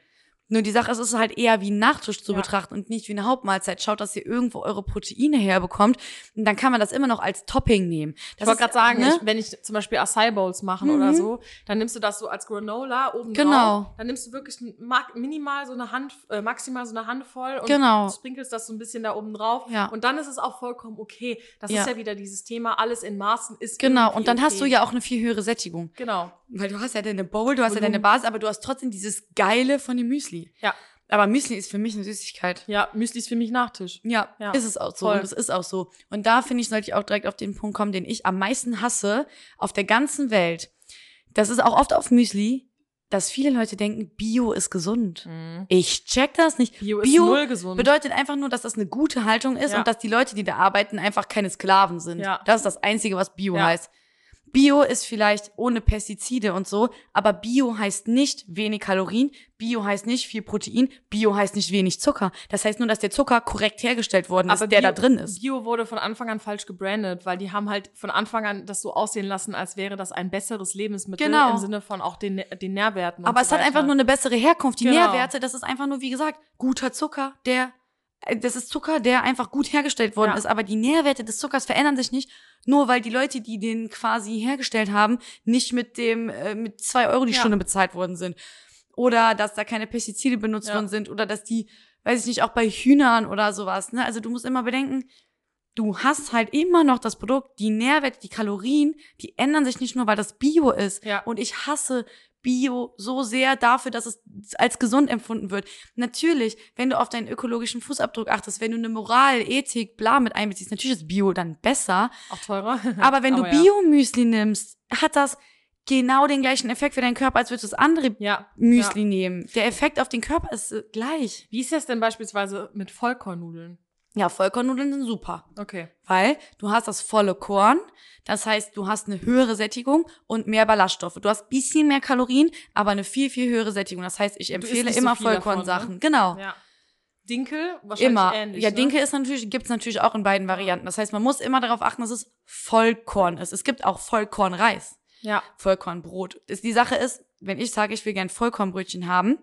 Nur die Sache ist, es ist halt eher wie ein Nachtisch zu Ja. betrachten und nicht wie eine Hauptmahlzeit. Schaut, dass ihr irgendwo eure Proteine herbekommt und dann kann man das immer noch als Topping nehmen. Ich Das wollte ist, gerade sagen, ne? ich, wenn ich zum Beispiel Acai Bowls machen Mhm. oder so, dann nimmst du das so als Granola oben Genau. drauf. Dann nimmst du wirklich ma- minimal so eine Hand, äh, maximal so eine Handvoll und Genau. sprinkelst das so ein bisschen da oben drauf. Ja. Und dann ist es auch vollkommen okay. Das Ja. ist ja wieder dieses Thema, alles in Maßen ist Genau, und dann hast du okay. ja auch eine viel höhere Sättigung. Genau. Weil du hast ja deine Bowl, du hast ja Volumen. deine Basis, aber du hast trotzdem dieses Geile von dem Müsli. Ja. Aber Müsli ist für mich eine Süßigkeit. Ja, Müsli ist für mich Nachtisch. Ja, Ja. ist es auch so. Voll. Und es ist auch so. Und da finde ich, sollte ich auch direkt auf den Punkt kommen, den ich am meisten hasse auf der ganzen Welt. Das ist auch oft auf Müsli, dass viele Leute denken, Bio ist gesund. Ich check das nicht. Bio ist Bio null gesund. bedeutet einfach nur, dass das eine gute Haltung ist Ja. und dass die Leute, die da arbeiten, einfach keine Sklaven sind. Ja. Das ist das Einzige, was Bio Ja. heißt. Bio ist vielleicht ohne Pestizide und so, aber Bio heißt nicht wenig Kalorien, Bio heißt nicht viel Protein, Bio heißt nicht wenig Zucker. Das heißt nur, dass der Zucker korrekt hergestellt worden ist, der da drin ist. Bio wurde von Anfang an falsch gebrandet, weil die haben halt von Anfang an das so aussehen lassen, als wäre das ein besseres Lebensmittel Genau. im Sinne von auch den, den Nährwerten. Aber so es hat weiter. einfach nur eine bessere Herkunft. Die Genau. Nährwerte, das ist einfach nur, wie gesagt, guter Zucker, der, das ist Zucker, der einfach gut hergestellt worden Ja. ist. Aber die Nährwerte des Zuckers verändern sich nicht, nur weil die Leute, die den quasi hergestellt haben, nicht mit dem, äh, mit zwei Euro die Ja. Stunde bezahlt worden sind. Oder dass da keine Pestizide benutzt Ja. worden sind. Oder dass die, weiß ich nicht, auch bei Hühnern oder sowas, ne? Also du musst immer bedenken, du hast halt immer noch das Produkt, die Nährwerte, die Kalorien, die ändern sich nicht nur, weil das Bio ist. Ja. Und ich hasse Bio so sehr dafür, dass es als gesund empfunden wird. Natürlich, wenn du auf deinen ökologischen Fußabdruck achtest, wenn du eine Moral, Ethik, bla mit einbeziehst, natürlich ist Bio dann besser. auch teurer. Aber wenn du ja. Bio-Müsli nimmst, hat das genau den gleichen Effekt für deinen Körper, als würdest du das andere Ja. Müsli Ja. nehmen. Der Effekt auf den Körper ist äh, gleich. Wie ist das denn beispielsweise mit Vollkornnudeln? Ja, Vollkornnudeln sind super. Okay. Weil du hast das volle Korn, das heißt, du hast eine höhere Sättigung und mehr Ballaststoffe. Du hast bisschen mehr Kalorien, aber eine viel, viel höhere Sättigung. Das heißt, ich empfehle so immer davon, Vollkornsachen. ne? Genau. Ja. Dinkel wahrscheinlich Immer. ähnlich. ja, ne? Dinkel ist natürlich, gibt's natürlich auch in beiden Varianten. Das heißt, man muss immer darauf achten, dass es Vollkorn ist. Es gibt auch Vollkornreis, Ja. Vollkornbrot. Die Sache ist, wenn ich sage, ich will gern Vollkornbrötchen haben,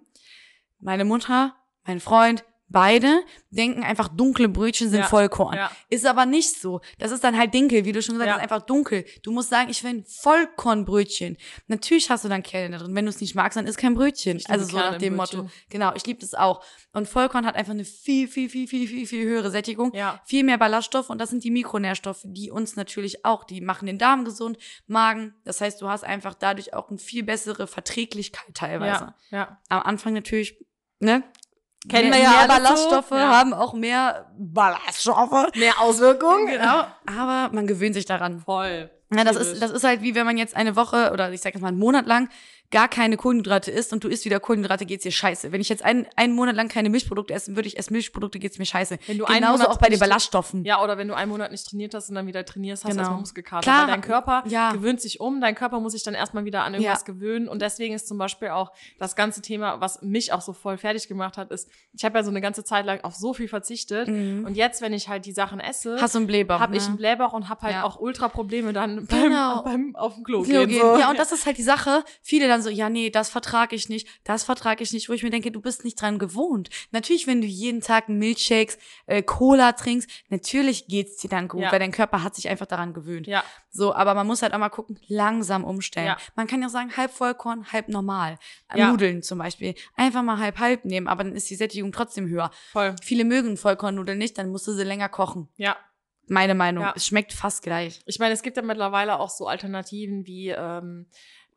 meine Mutter, mein Freund, beide denken einfach, dunkle Brötchen sind Ja. Vollkorn. Ja. Ist aber nicht so. Das ist dann halt Dinkel, wie du schon gesagt Ja. hast, einfach dunkel. Du musst sagen, ich will ein Vollkornbrötchen. Natürlich hast du dann Kerne da drin. Wenn du es nicht magst, dann ist kein Brötchen. Also so Kerne nach dem Brötchen. Motto. Genau, ich liebe das auch. Und Vollkorn hat einfach eine viel, viel, viel, viel, viel, viel höhere Sättigung. Ja. Viel mehr Ballaststoffe und das sind die Mikronährstoffe, die uns natürlich auch, die machen den Darm gesund, Magen. Das heißt, du hast einfach dadurch auch eine viel bessere Verträglichkeit teilweise. Ja. Ja. Am Anfang natürlich, ne? Kennen mehr, wir ja mehr alles so. Ballaststoffe Ja. haben auch mehr Ballaststoffe. Mehr Auswirkungen? Genau. Aber man gewöhnt sich daran. Voll. Ja, das ist, das ist halt wie wenn man jetzt eine Woche oder ich sag jetzt mal einen Monat lang gar keine Kohlenhydrate isst und du isst wieder Kohlenhydrate, geht's dir scheiße. Wenn ich jetzt einen, einen Monat lang keine Milchprodukte essen würde, ich esse Milchprodukte, geht's mir scheiße. Wenn du einen Genauso Monat auch bei den Ballaststoffen. Ja, oder wenn du einen Monat nicht trainiert hast und dann wieder trainierst, hast du Genau. erstmal Muskelkater. Klar, Weil dein Körper ja. gewöhnt sich um, dein Körper muss sich dann erstmal wieder an irgendwas Ja. gewöhnen. Und deswegen ist zum Beispiel auch das ganze Thema, was mich auch so voll fertig gemacht hat, ist, ich habe ja so eine ganze Zeit lang auf so viel verzichtet. Und jetzt, wenn ich halt die Sachen esse, Mhm. Hast du einen Blähbauch, habe ich ne? einen Blähbauch und habe halt Ja. auch Ultra-Probleme dann Genau. beim, beim auf dem Klo, Klo gehen. So. Ja, und das ist halt die Sache. Viele dann so, ja, nee, das vertrage ich nicht, das vertrage ich nicht, wo ich mir denke, du bist nicht dran gewohnt. Natürlich, wenn du jeden Tag Milchshakes, äh, Cola trinkst, natürlich geht's dir dann gut, Ja. weil dein Körper hat sich einfach daran gewöhnt. Ja, So, aber man muss halt auch mal gucken, langsam umstellen. Ja. Man kann ja sagen, halb Vollkorn, halb normal. Äh, Ja. Nudeln zum Beispiel. Einfach mal halb halb nehmen, aber dann ist die Sättigung trotzdem höher. voll. Viele mögen Vollkornnudeln nicht, dann musst du sie länger kochen. Ja. Meine Meinung. Ja. Es schmeckt fast gleich. Ich meine, es gibt ja mittlerweile auch so Alternativen wie, ähm,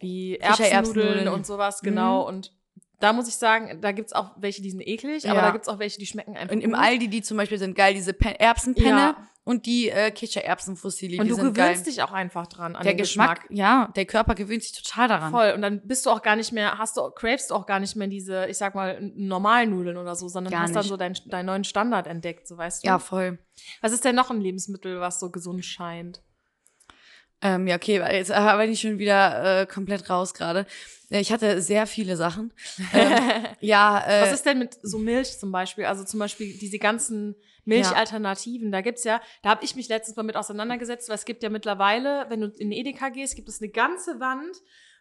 wie. Erbsennudeln und sowas, genau. Mhm. Und da muss ich sagen, da gibt's auch welche, die sind eklig, aber Ja. da gibt's auch welche, die schmecken einfach Und im gut. Aldi, die zum Beispiel sind geil, diese Pe Erbsenpenne Ja. und die äh, Kichererbsenfusilli, Und die du sind gewöhnst geil. dich auch einfach dran an der den Geschmack, ja, der Körper gewöhnt sich total daran. Voll. Und dann bist du auch gar nicht mehr, hast du, cravest du auch gar nicht mehr diese, ich sag mal, normalen Nudeln oder so, sondern Gar hast dann nicht. so deinen deinen neuen Standard entdeckt, so weißt du. Ja, voll. Was ist denn noch ein Lebensmittel, was so gesund scheint? Ähm, ja, okay, jetzt bin ich schon wieder äh, komplett raus gerade. Ja, Ich hatte sehr viele Sachen. Ähm, ja, äh, Was ist denn mit so Milch zum Beispiel? Also zum Beispiel diese ganzen Milchalternativen. Da gibt's ja, da habe ich mich letztens mal mit auseinandergesetzt, weil es gibt ja mittlerweile, wenn du in Edeka gehst, gibt es eine ganze Wand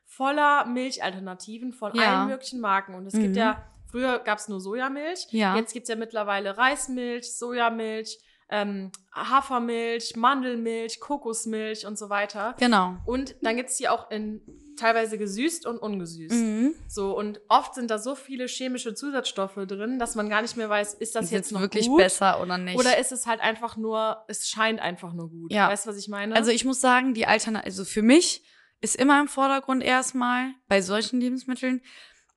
voller Milchalternativen von Ja. allen möglichen Marken. Und es Mhm. gibt ja, früher gab's nur Sojamilch, Ja. jetzt gibt's ja mittlerweile Reismilch, Sojamilch, ähm, Hafermilch, Mandelmilch, Kokosmilch und so weiter. genau. Und dann gibt's die auch in teilweise gesüßt und ungesüßt. Mhm. So, und oft sind da so viele chemische Zusatzstoffe drin, dass man gar nicht mehr weiß, ist das Ist jetzt noch wirklich gut? besser oder nicht? Oder ist es halt einfach nur, es scheint einfach nur gut. Ja. Weißt du, was ich meine? Also ich muss sagen, die Alternative, also für mich ist immer im Vordergrund erstmal bei solchen Lebensmitteln,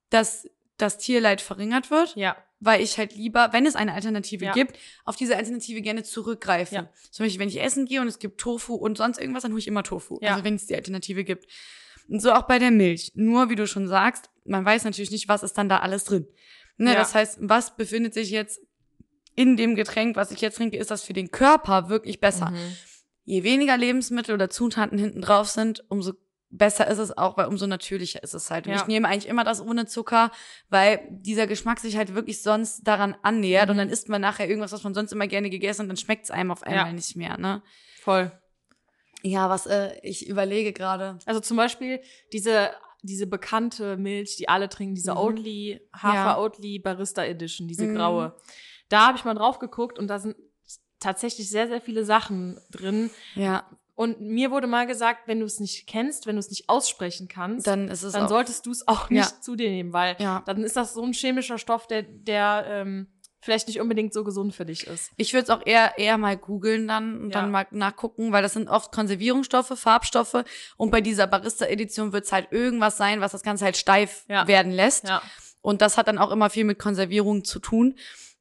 dass das Tierleid verringert wird, ja, weil ich halt lieber, wenn es eine Alternative Ja. gibt, auf diese Alternative gerne zurückgreife. Ja. Zum Beispiel, wenn ich essen gehe und es gibt Tofu und sonst irgendwas, dann hole ich immer Tofu. Ja. Also wenn es die Alternative gibt. Und so auch bei der Milch. Nur, wie du schon sagst, man weiß natürlich nicht, was ist dann da alles drin. Ne. Das heißt, was befindet sich jetzt in dem Getränk, was ich jetzt trinke, ist das für den Körper wirklich besser Mhm. je weniger Lebensmittel oder Zutaten hinten drauf sind, umso besser ist es auch, weil umso natürlicher ist es halt. Und Ja. ich nehme eigentlich immer das ohne Zucker, weil dieser Geschmack sich halt wirklich sonst daran annähert und Mhm. dann isst man nachher irgendwas, was man sonst immer gerne gegessen hat und dann schmeckt es einem auf einmal Ja. nicht mehr, ne? Voll. Ja, was äh, ich überlege gerade. Also zum Beispiel diese, diese bekannte Milch, die alle trinken, diese Mhm. Oatly, Ja. Hafer Oatly Barista Edition, diese Mhm. graue. Da habe ich mal drauf geguckt und da sind tatsächlich sehr, sehr viele Sachen drin. Ja, Und mir wurde mal gesagt, wenn du es nicht kennst, wenn du es nicht aussprechen kannst, dann ist es dann auch, solltest du es auch nicht Ja. zu dir nehmen, weil ja. dann ist das so ein chemischer Stoff, der, der ähm, vielleicht nicht unbedingt so gesund für dich ist. Ich würde es auch eher, eher mal googeln dann und Ja. dann mal nachgucken, weil das sind oft Konservierungsstoffe, Farbstoffe und bei dieser Barista-Edition wird es halt irgendwas sein, was das Ganze halt steif werden lässt. Und das hat dann auch immer viel mit Konservierung zu tun.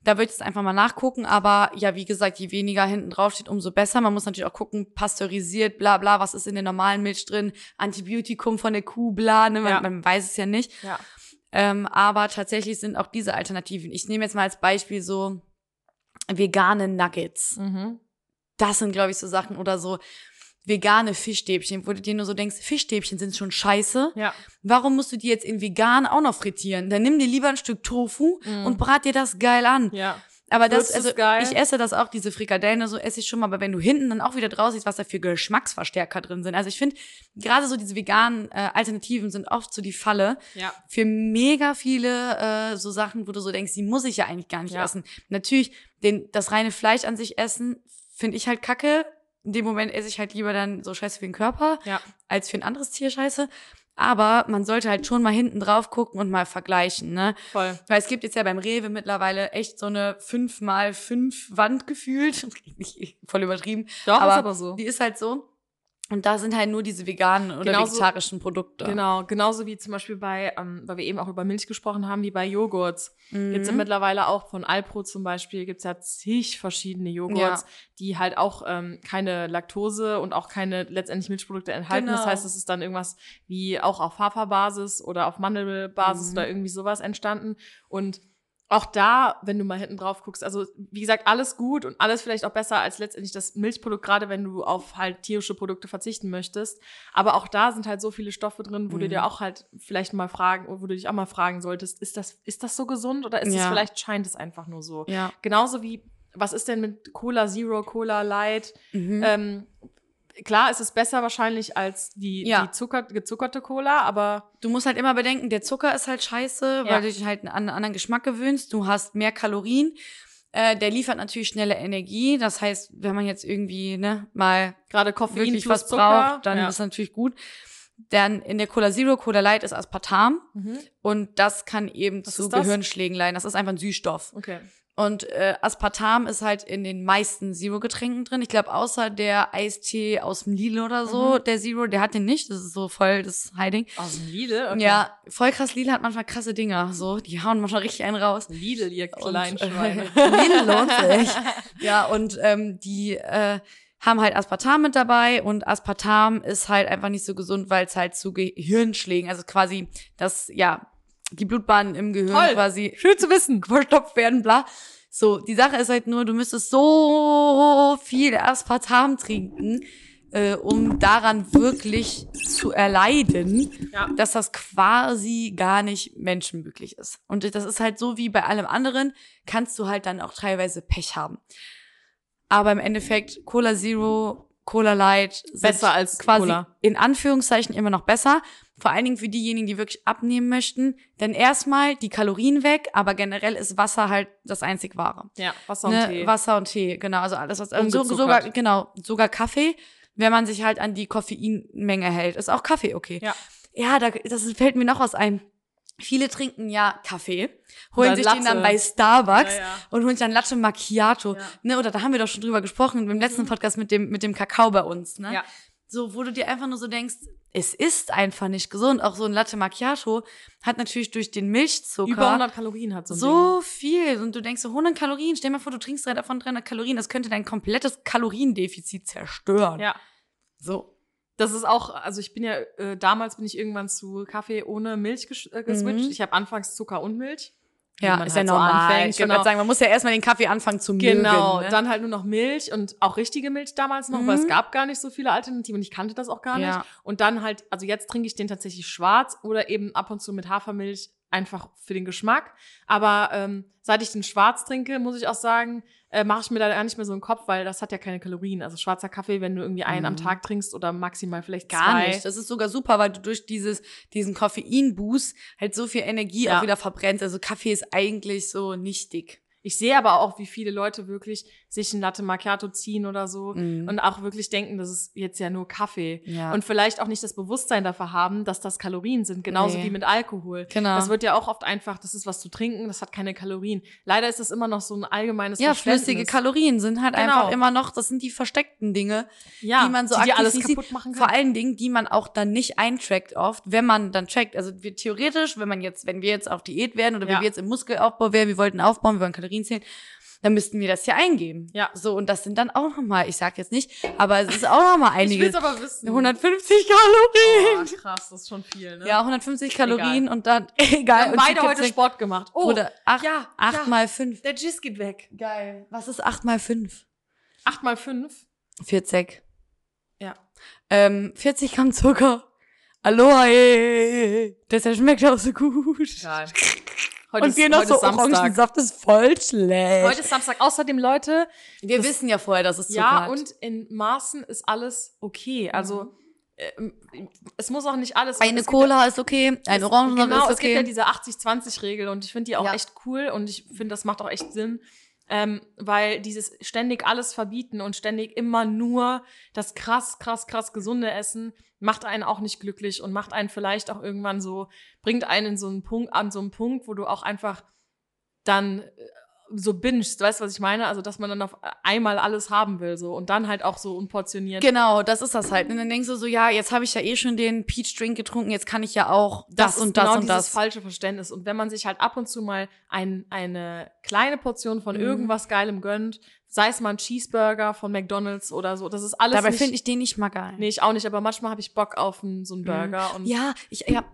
Da würde ich jetzt einfach mal nachgucken, aber ja, wie gesagt, je weniger hinten drauf steht, umso besser. Man muss natürlich auch gucken, pasteurisiert, bla bla, was ist in der normalen Milch drin, Antibiotikum von der Kuh, bla, ne? Man, Ja. man weiß es ja nicht. Ja. Ähm, aber tatsächlich sind auch diese Alternativen. Ich nehme jetzt mal als Beispiel so vegane Nuggets. Mhm. Das sind, glaube ich, so Sachen oder so vegane Fischstäbchen, wo du dir nur so denkst, Fischstäbchen sind schon scheiße. Ja. Warum musst du die jetzt in vegan auch noch frittieren? Dann nimm dir lieber ein Stück Tofu Mhm. und brat dir das geil an. Ja. Aber das, Würzt also geil? ich esse das auch, diese Frikadellen, so esse ich schon mal, aber wenn du hinten dann auch wieder draus siehst, was da für Geschmacksverstärker drin sind. Also ich finde, gerade so diese veganen äh, Alternativen sind oft so die Falle Ja. für mega viele äh, so Sachen, wo du so denkst, die muss ich ja eigentlich gar nicht Ja. essen. Natürlich, den, das reine Fleisch an sich essen, finde ich halt kacke. In dem Moment esse ich halt lieber dann so Scheiße für den Körper, Ja. als für ein anderes Tier Scheiße. Aber man sollte halt schon mal hinten drauf gucken und mal vergleichen, ne? Voll. Weil es gibt jetzt ja beim Rewe mittlerweile echt so eine 5 mal 5 Wand gefühlt. Voll übertrieben. Doch, aber ist aber so. Die ist halt so. Und da sind halt nur diese veganen oder Genauso- vegetarischen Produkte. Genau, genauso wie zum Beispiel bei, ähm, weil wir eben auch über Milch gesprochen haben, wie bei Joghurts. Mhm. Gibt's ja mittlerweile auch von Alpro zum Beispiel, gibt's ja zig verschiedene Joghurts, Ja. die halt auch ähm, keine Laktose und auch keine letztendlich Milchprodukte enthalten. Das Genau. heißt, es ist dann irgendwas wie auch auf Haferbasis oder auf Mandelbasis Mhm. oder irgendwie sowas entstanden. Und auch da, wenn du mal hinten drauf guckst, also wie gesagt, alles gut und alles vielleicht auch besser als letztendlich das Milchprodukt, gerade wenn du auf halt tierische Produkte verzichten möchtest. Aber auch da sind halt so viele Stoffe drin, wo du Mhm. dir auch halt vielleicht mal fragen, wo du dich auch mal fragen solltest, ist das, ist das so gesund oder ist es Ja. vielleicht, scheint es einfach nur so? Ja. Genauso wie, was ist denn mit Cola Zero, Cola Light? Mhm. Ähm, klar, ist es besser wahrscheinlich als die, Ja. die Zucker, gezuckerte Cola, aber Du musst halt immer bedenken, der Zucker ist halt scheiße, Ja. weil du dich halt an einen anderen Geschmack gewöhnst. Du hast mehr Kalorien. Äh, der liefert natürlich schnelle Energie. Das heißt, wenn man jetzt irgendwie ne, mal gerade Koffein wirklich was Zucker, braucht, dann ja. ist natürlich gut. Dann in der Cola Zero, Cola Light ist Aspartam Mhm. und das kann eben Was zu ist? Gehirnschlägen leiden. Das ist einfach ein Süßstoff. Okay. Und äh, Aspartam ist halt in den meisten Zero-Getränken drin. Ich glaube, außer der Eistee aus dem Lidl oder so, Mhm. der Zero, der hat den nicht. Das ist so voll das Hiding. Aus dem Lidl? Okay. Ja, voll krass. Lidl hat manchmal krasse Dinger. So, die hauen manchmal richtig einen raus. Lidl, ihr kleinen äh, Schweine. Lidl lohnt sich. Ja, und ähm, die äh, haben halt Aspartam mit dabei und Aspartam ist halt einfach nicht so gesund, weil es halt zu Gehirnschlägen, also quasi das, ja, die Blutbahnen im Gehirn Toll. quasi Schön zu wissen. verstopft werden, bla. So, die Sache ist halt nur, du müsstest so viel Aspartam trinken, äh, um daran wirklich zu erleiden, Ja. dass das quasi gar nicht menschenmöglich ist. Und das ist halt so wie bei allem anderen, kannst du halt dann auch teilweise Pech haben. Aber im Endeffekt, Cola Zero, Cola Light Besser als quasi Cola. in Anführungszeichen immer noch besser. Vor allen Dingen für diejenigen, die wirklich abnehmen möchten. Denn erstmal die Kalorien weg, aber generell ist Wasser halt das einzig wahre. Ja, Wasser und Ne? Tee. Wasser und Tee, genau. Also alles, was ähm, so, sogar, genau, sogar Kaffee, wenn man sich halt an die Koffeinmenge hält. Ist auch Kaffee okay. Ja. Ja, da, das fällt mir noch was ein. Viele trinken ja Kaffee, holen sich den dann Latte. bei Starbucks Ja, ja. und holen sich dann Latte Macchiato. Ja. Mhm. Ne, oder da haben wir doch schon drüber gesprochen im letzten Podcast mit dem, mit dem Kakao bei uns. Ne? Ja. So, wo du dir einfach nur so denkst, es ist einfach nicht gesund. Auch so ein Latte Macchiato hat natürlich durch den Milchzucker Über 100 Kalorien hat so ein so viel. Und du denkst so 100 Kalorien. Stell dir mal vor, du trinkst drei davon 300 Kalorien. Das könnte dein komplettes Kaloriendefizit zerstören. Ja. So. Das ist auch, also ich bin ja, äh, damals bin ich irgendwann zu Kaffee ohne Milch ges äh, geswitcht. Mhm. Ich habe anfangs Zucker und Milch. Ja, man ist halt ja so normal. anfängt, ich genau. sagen, man muss ja erstmal den Kaffee anfangen zu Genau, mögen. Ne? dann halt nur noch Milch und auch richtige Milch damals noch, Mhm. weil es gab gar nicht so viele Alternativen und ich kannte das auch gar Ja. nicht. Und dann halt, also jetzt trinke ich den tatsächlich schwarz oder eben ab und zu mit Hafermilch, einfach für den Geschmack. Aber ähm, seit ich den schwarz trinke, muss ich auch sagen, äh, mache ich mir da gar nicht mehr so einen Kopf, weil das hat ja keine Kalorien. Also schwarzer Kaffee, wenn du irgendwie einen am Mhm. Tag trinkst oder maximal vielleicht Gar zwei. nicht. Das ist sogar super, weil du durch dieses, diesen Koffeinboost halt so viel Energie Ja. auch wieder verbrennst. Also Kaffee ist eigentlich so nichtig. Ich sehe aber auch, wie viele Leute wirklich sich ein Latte Macchiato ziehen oder so Mhm. und auch wirklich denken, das ist jetzt ja nur Kaffee. Ja. Und vielleicht auch nicht das Bewusstsein dafür haben, dass das Kalorien sind, genauso Nee. wie mit Alkohol. Genau. Das wird ja auch oft einfach, das ist was zu trinken, das hat keine Kalorien. Leider ist das immer noch so ein allgemeines ja, flüssige Kalorien sind halt Genau. einfach immer noch, das sind die versteckten Dinge, ja, die man so die aktiv alles kaputt machen Vor kann. allen Dingen, die man auch dann nicht eintrackt oft, wenn man dann trackt. Also wir, theoretisch, wenn man jetzt, wenn wir jetzt auf Diät wären oder wenn Ja. wir jetzt im Muskelaufbau wären, wir wollten aufbauen, wir wollen Kalorien zählen, dann müssten wir das hier eingeben. Ja. So, und das sind dann auch nochmal, ich sag jetzt nicht, aber es ist auch nochmal Ich einige. will's aber wissen. 150 Kalorien. Oh, krass, das ist schon viel, ne? Ja, 150 Kalorien und dann, egal. Wir haben beide heute Sport gemacht. Oh, Oder acht, ja, acht ja. mal fünf. der Giz geht weg. Geil. Was ist acht mal fünf? 8 mal 5. 40. Ja. Ähm, 40 Gramm Zucker. Aloha, ey. Das schmeckt auch so gut. Geil. Heute Und wir ist, noch heute so. Orangensaft ist voll schlecht. Heute ist Samstag. Außerdem, Leute, wir das- wissen ja vorher, dass es Zucker ja, hat. und in Maßen ist alles okay. Also, ähm, es muss auch nicht alles. Mhm. eine Cola ist okay, ein Orangensaft genau, ist es gibt okay. ja diese 80-20-Regel und ich finde die auch Ja. echt cool und ich finde, das macht auch echt Sinn. Ähm, weil dieses ständig alles verbieten und ständig immer nur das krass, krass, krass gesunde Essen macht einen auch nicht glücklich und macht einen vielleicht auch irgendwann so, bringt einen in so einen Punkt, an so einen Punkt, wo du auch einfach dann äh, so bingst, weißt du, was ich meine? Also, dass man dann auf einmal alles haben will, so und dann halt auch so unportioniert. Genau, das ist das halt. Und dann denkst du so, ja, jetzt habe ich ja eh schon den Peach Drink getrunken, jetzt kann ich ja auch das, ist und das genau und dieses das. falsche Verständnis. Und wenn man sich halt ab und zu mal ein, eine kleine Portion von Mhm. irgendwas Geilem gönnt, sei es mal ein Cheeseburger von McDonalds oder so, das ist alles Dabei finde ich den nicht mal geil. Nee, ich auch nicht, aber manchmal habe ich Bock auf einen, so einen Burger. Und Mhm. Ja, ich, ja.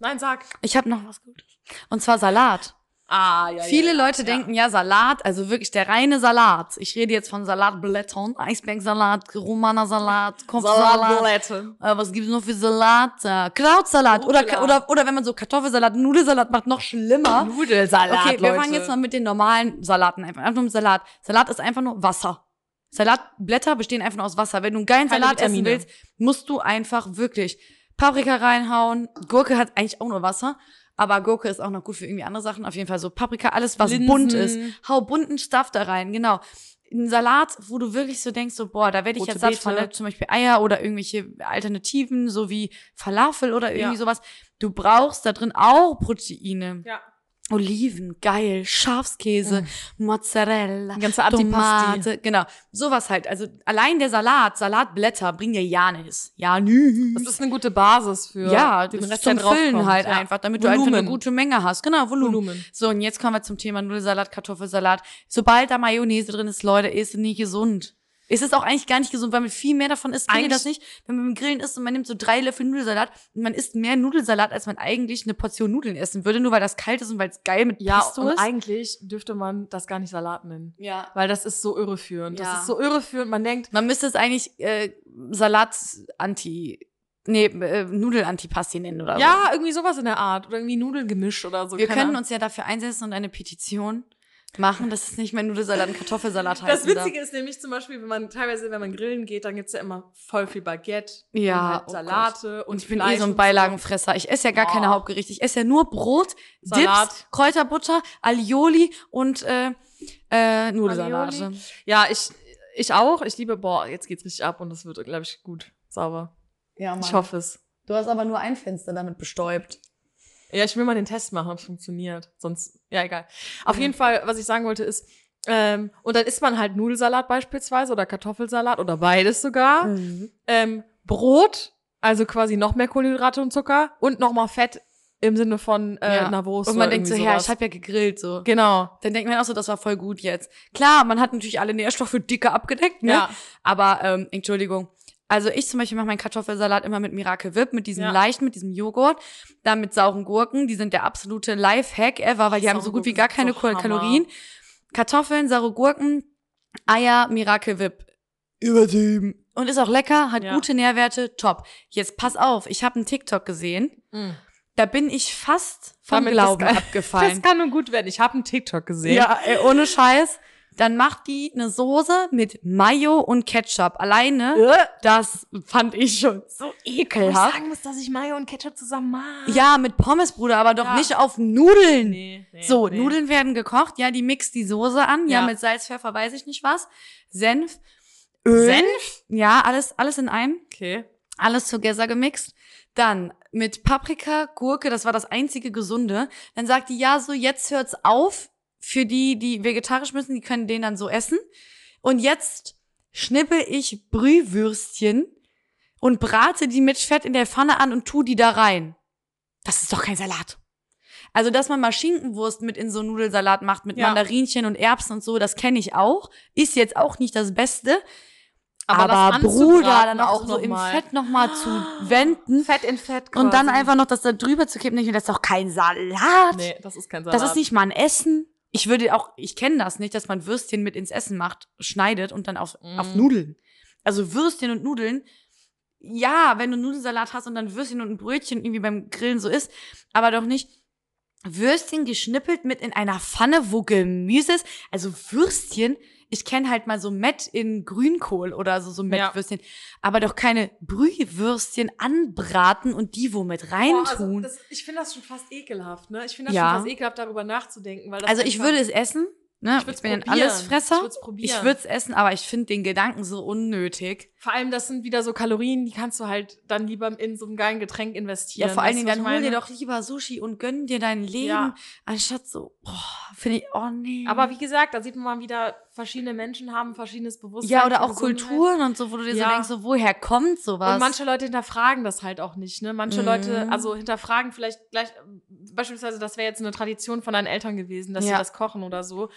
Nein, sag. ich habe noch was Gutes. Und zwar Salat. Ah, ja, Viele ja, Leute ja. denken ja Salat, also wirklich der reine Salat. Ich rede jetzt von Salatblättern, Eisbergsalat, Romaner Salat, Kopfsalat. Äh, was gibt's noch für Salat? Äh, Krautsalat oder, oder oder wenn man so Kartoffelsalat, Nudelsalat macht, noch schlimmer. Nudelsalat, Okay, wir Leute. fangen jetzt mal mit den normalen Salaten einfach. Einfach nur mit Salat. Salat ist einfach nur Wasser. Salatblätter bestehen einfach nur aus Wasser. Wenn du einen geilen Keine Salat essen Vitamine. willst, musst du einfach wirklich Paprika reinhauen. Gurke hat eigentlich auch nur Wasser. Aber Gurke ist auch noch gut für irgendwie andere Sachen. Auf jeden Fall so Paprika, alles, was Linsen. bunt ist. Hau bunten Stuff da rein, genau. Ein Salat, wo du wirklich so denkst, so, boah, da werde ich Rote jetzt satt von, ne? zum Beispiel Eier oder irgendwelche Alternativen, so wie Falafel oder irgendwie Ja. sowas. Du brauchst da drin auch Proteine. Ja. Oliven, geil, Schafskäse, Mozzarella, Die ganze. Tomate, genau, sowas halt. Also allein der Salat, Salatblätter bringen ja Janis. Janis. Das ist eine gute Basis für ja, den Rest, zum Füllen kommt. halt ja. einfach, damit du einfach eine Volumen. gute Menge hast. Genau, Volumen. Volumen. So, und jetzt kommen wir zum Thema Nudelsalat, Kartoffelsalat. Sobald da Mayonnaise drin ist, Leute, ist es nicht gesund. Ist es auch eigentlich gar nicht gesund, weil man viel mehr davon isst. Kennt ihr das nicht? Wenn man beim Grillen isst und man nimmt so drei Löffel Nudelsalat und man isst mehr Nudelsalat, als man eigentlich eine Portion Nudeln essen würde, nur weil das kalt ist und weil es geil mit Ja, Pesto ist. eigentlich dürfte man das gar nicht Salat nennen. Ja. Weil das ist so irreführend. Ja. Das ist so irreführend. Man denkt, Man müsste es eigentlich äh, Salat-Anti, nee, äh, Nudel-Antipasti nennen oder so. ja, irgendwie sowas in der Art. Oder irgendwie Nudeln gemischt oder so. Wir können uns ja dafür einsetzen und eine Petition machen, dass es nicht mehr Nudelsalat und Kartoffelsalat heißt. Das Witzige ist nämlich zum Beispiel, wenn man teilweise, wenn man grillen geht, dann gibt's ja immer voll viel Baguette Ja, und halt oh Salate und Und ich bin Fleisch eh so ein Beilagenfresser. Ich esse ja gar keine Boah. Hauptgerichte. Ich esse ja nur Brot, Salat. Dips, Kräuterbutter, Alioli und äh, äh, Nudelsalate. Alioli. Ja, ich, ich auch. Ich liebe, boah, jetzt geht's richtig ab und das wird, glaube ich, gut. Sauber. Ja, Ich hoffe es. Du hast aber nur ein Fenster damit bestäubt. Ja, ich will mal den Test machen, ob es funktioniert. Sonst, ja, egal. Auf Mhm. jeden Fall, was ich sagen wollte, ist, ähm, und dann isst man halt Nudelsalat beispielsweise oder Kartoffelsalat oder beides sogar. Mhm. Ähm, Brot, also quasi noch mehr Kohlenhydrate und Zucker und nochmal Fett im Sinne von äh, Ja. einer Wurst. Und man denkt so, irgendwie ja, sowas. ich habe ja gegrillt so. Genau. Dann denkt man auch so, das war voll gut jetzt. Klar, man hat natürlich alle Nährstoffe dicker abgedeckt, ne? Ja. Aber, ähm, Entschuldigung. Also ich zum Beispiel mache meinen Kartoffelsalat immer mit Miracle Whip, mit diesem Ja. leichten, mit diesem Joghurt, dann mit sauren Gurken. Die sind der absolute Life-Hack ever, weil die haben so Saure gut wie gar keine so. Kalorien. Kartoffeln, saure Gurken, Eier, Miracle Whip. Übertrieben. Und ist auch lecker, hat Ja. gute Nährwerte, top. Jetzt pass auf, ich habe einen TikTok gesehen. Mhm. Da bin ich fast vom Damit Glauben das abgefallen. Das kann nur gut werden. Ich habe einen TikTok gesehen. Ja, ey, ohne Scheiß. Dann macht die eine Soße mit Mayo und Ketchup. Alleine, Äh, das fand ich schon so Wo ich ekelhaft. sagen muss, dass ich Mayo und Ketchup zusammen mag. Ja, mit Pommes, Bruder, aber doch Ja. nicht auf Nudeln. Nee, nee, so, nee. Nudeln werden gekocht. Ja, die mixt die Soße an. Ja, Ja. mit Salz, Pfeffer, weiß ich nicht was. Senf. Öl. Senf? Ja, alles, alles in einem. Okay. Alles together gemixt. Dann mit Paprika, Gurke, das war das einzige Gesunde. Dann sagt die, ja, so, jetzt hört's auf. Für die, die vegetarisch müssen, die können den dann so essen. Und jetzt schnippel ich Brühwürstchen und brate die mit Fett in der Pfanne an und tu die da rein. Das ist doch kein Salat. Also, dass man mal Schinkenwurst mit in so Nudelsalat macht, mit Ja. Mandarinchen und Erbsen und so, das kenne ich auch. Ist jetzt auch nicht das Beste. Aber Aber, das Bruder, dann auch so noch im mal. Fett nochmal zu wenden Fett in Fett und dann quasi. einfach noch das da drüber zu kippen. Ich mir, das ist doch kein Salat. Nee, das ist kein Salat. Das ist nicht mal ein Essen. Ich würde auch, ich kenne das nicht, dass man Würstchen mit ins Essen macht, schneidet und dann auf, Mm. auf Nudeln. Also Würstchen und Nudeln. Ja, wenn du Nudelsalat hast und dann Würstchen und ein Brötchen irgendwie beim Grillen so ist, aber doch nicht Würstchen geschnippelt mit in einer Pfanne, wo Gemüse ist. Also Würstchen, ich kenne halt mal so Mett in Grünkohl oder so, so Ja. Mettwürstchen, aber doch keine Brühwürstchen anbraten und die wo mit Boah, also reintun. das, ich finde das schon fast ekelhaft, ne? Ich finde das Ja. schon fast ekelhaft, darüber nachzudenken. Weil Also ich würde es essen. Ne? Ich ich bin ein probieren. Allesfresser. Ich würd's probieren. Ich würde es essen, aber ich finde den Gedanken so unnötig. Vor allem, das sind wieder so Kalorien, die kannst du halt dann lieber in so einem geilen Getränk investieren. Ja, vor allen Dingen, dann hol dir doch lieber Sushi und gönn dir dein Leben, Ja. anstatt so, boah, finde ich, oh nee. Aber wie gesagt, da sieht man mal wieder, verschiedene Menschen haben verschiedenes Bewusstsein. ja, oder auch Gesundheit. Kulturen und so, wo du dir so Ja. denkst, so, woher kommt sowas? Und manche Leute hinterfragen das halt auch nicht, ne? Manche Mhm. Leute, also hinterfragen vielleicht gleich, beispielsweise, das wäre jetzt eine Tradition von deinen Eltern gewesen, dass sie Ja. das kochen oder so.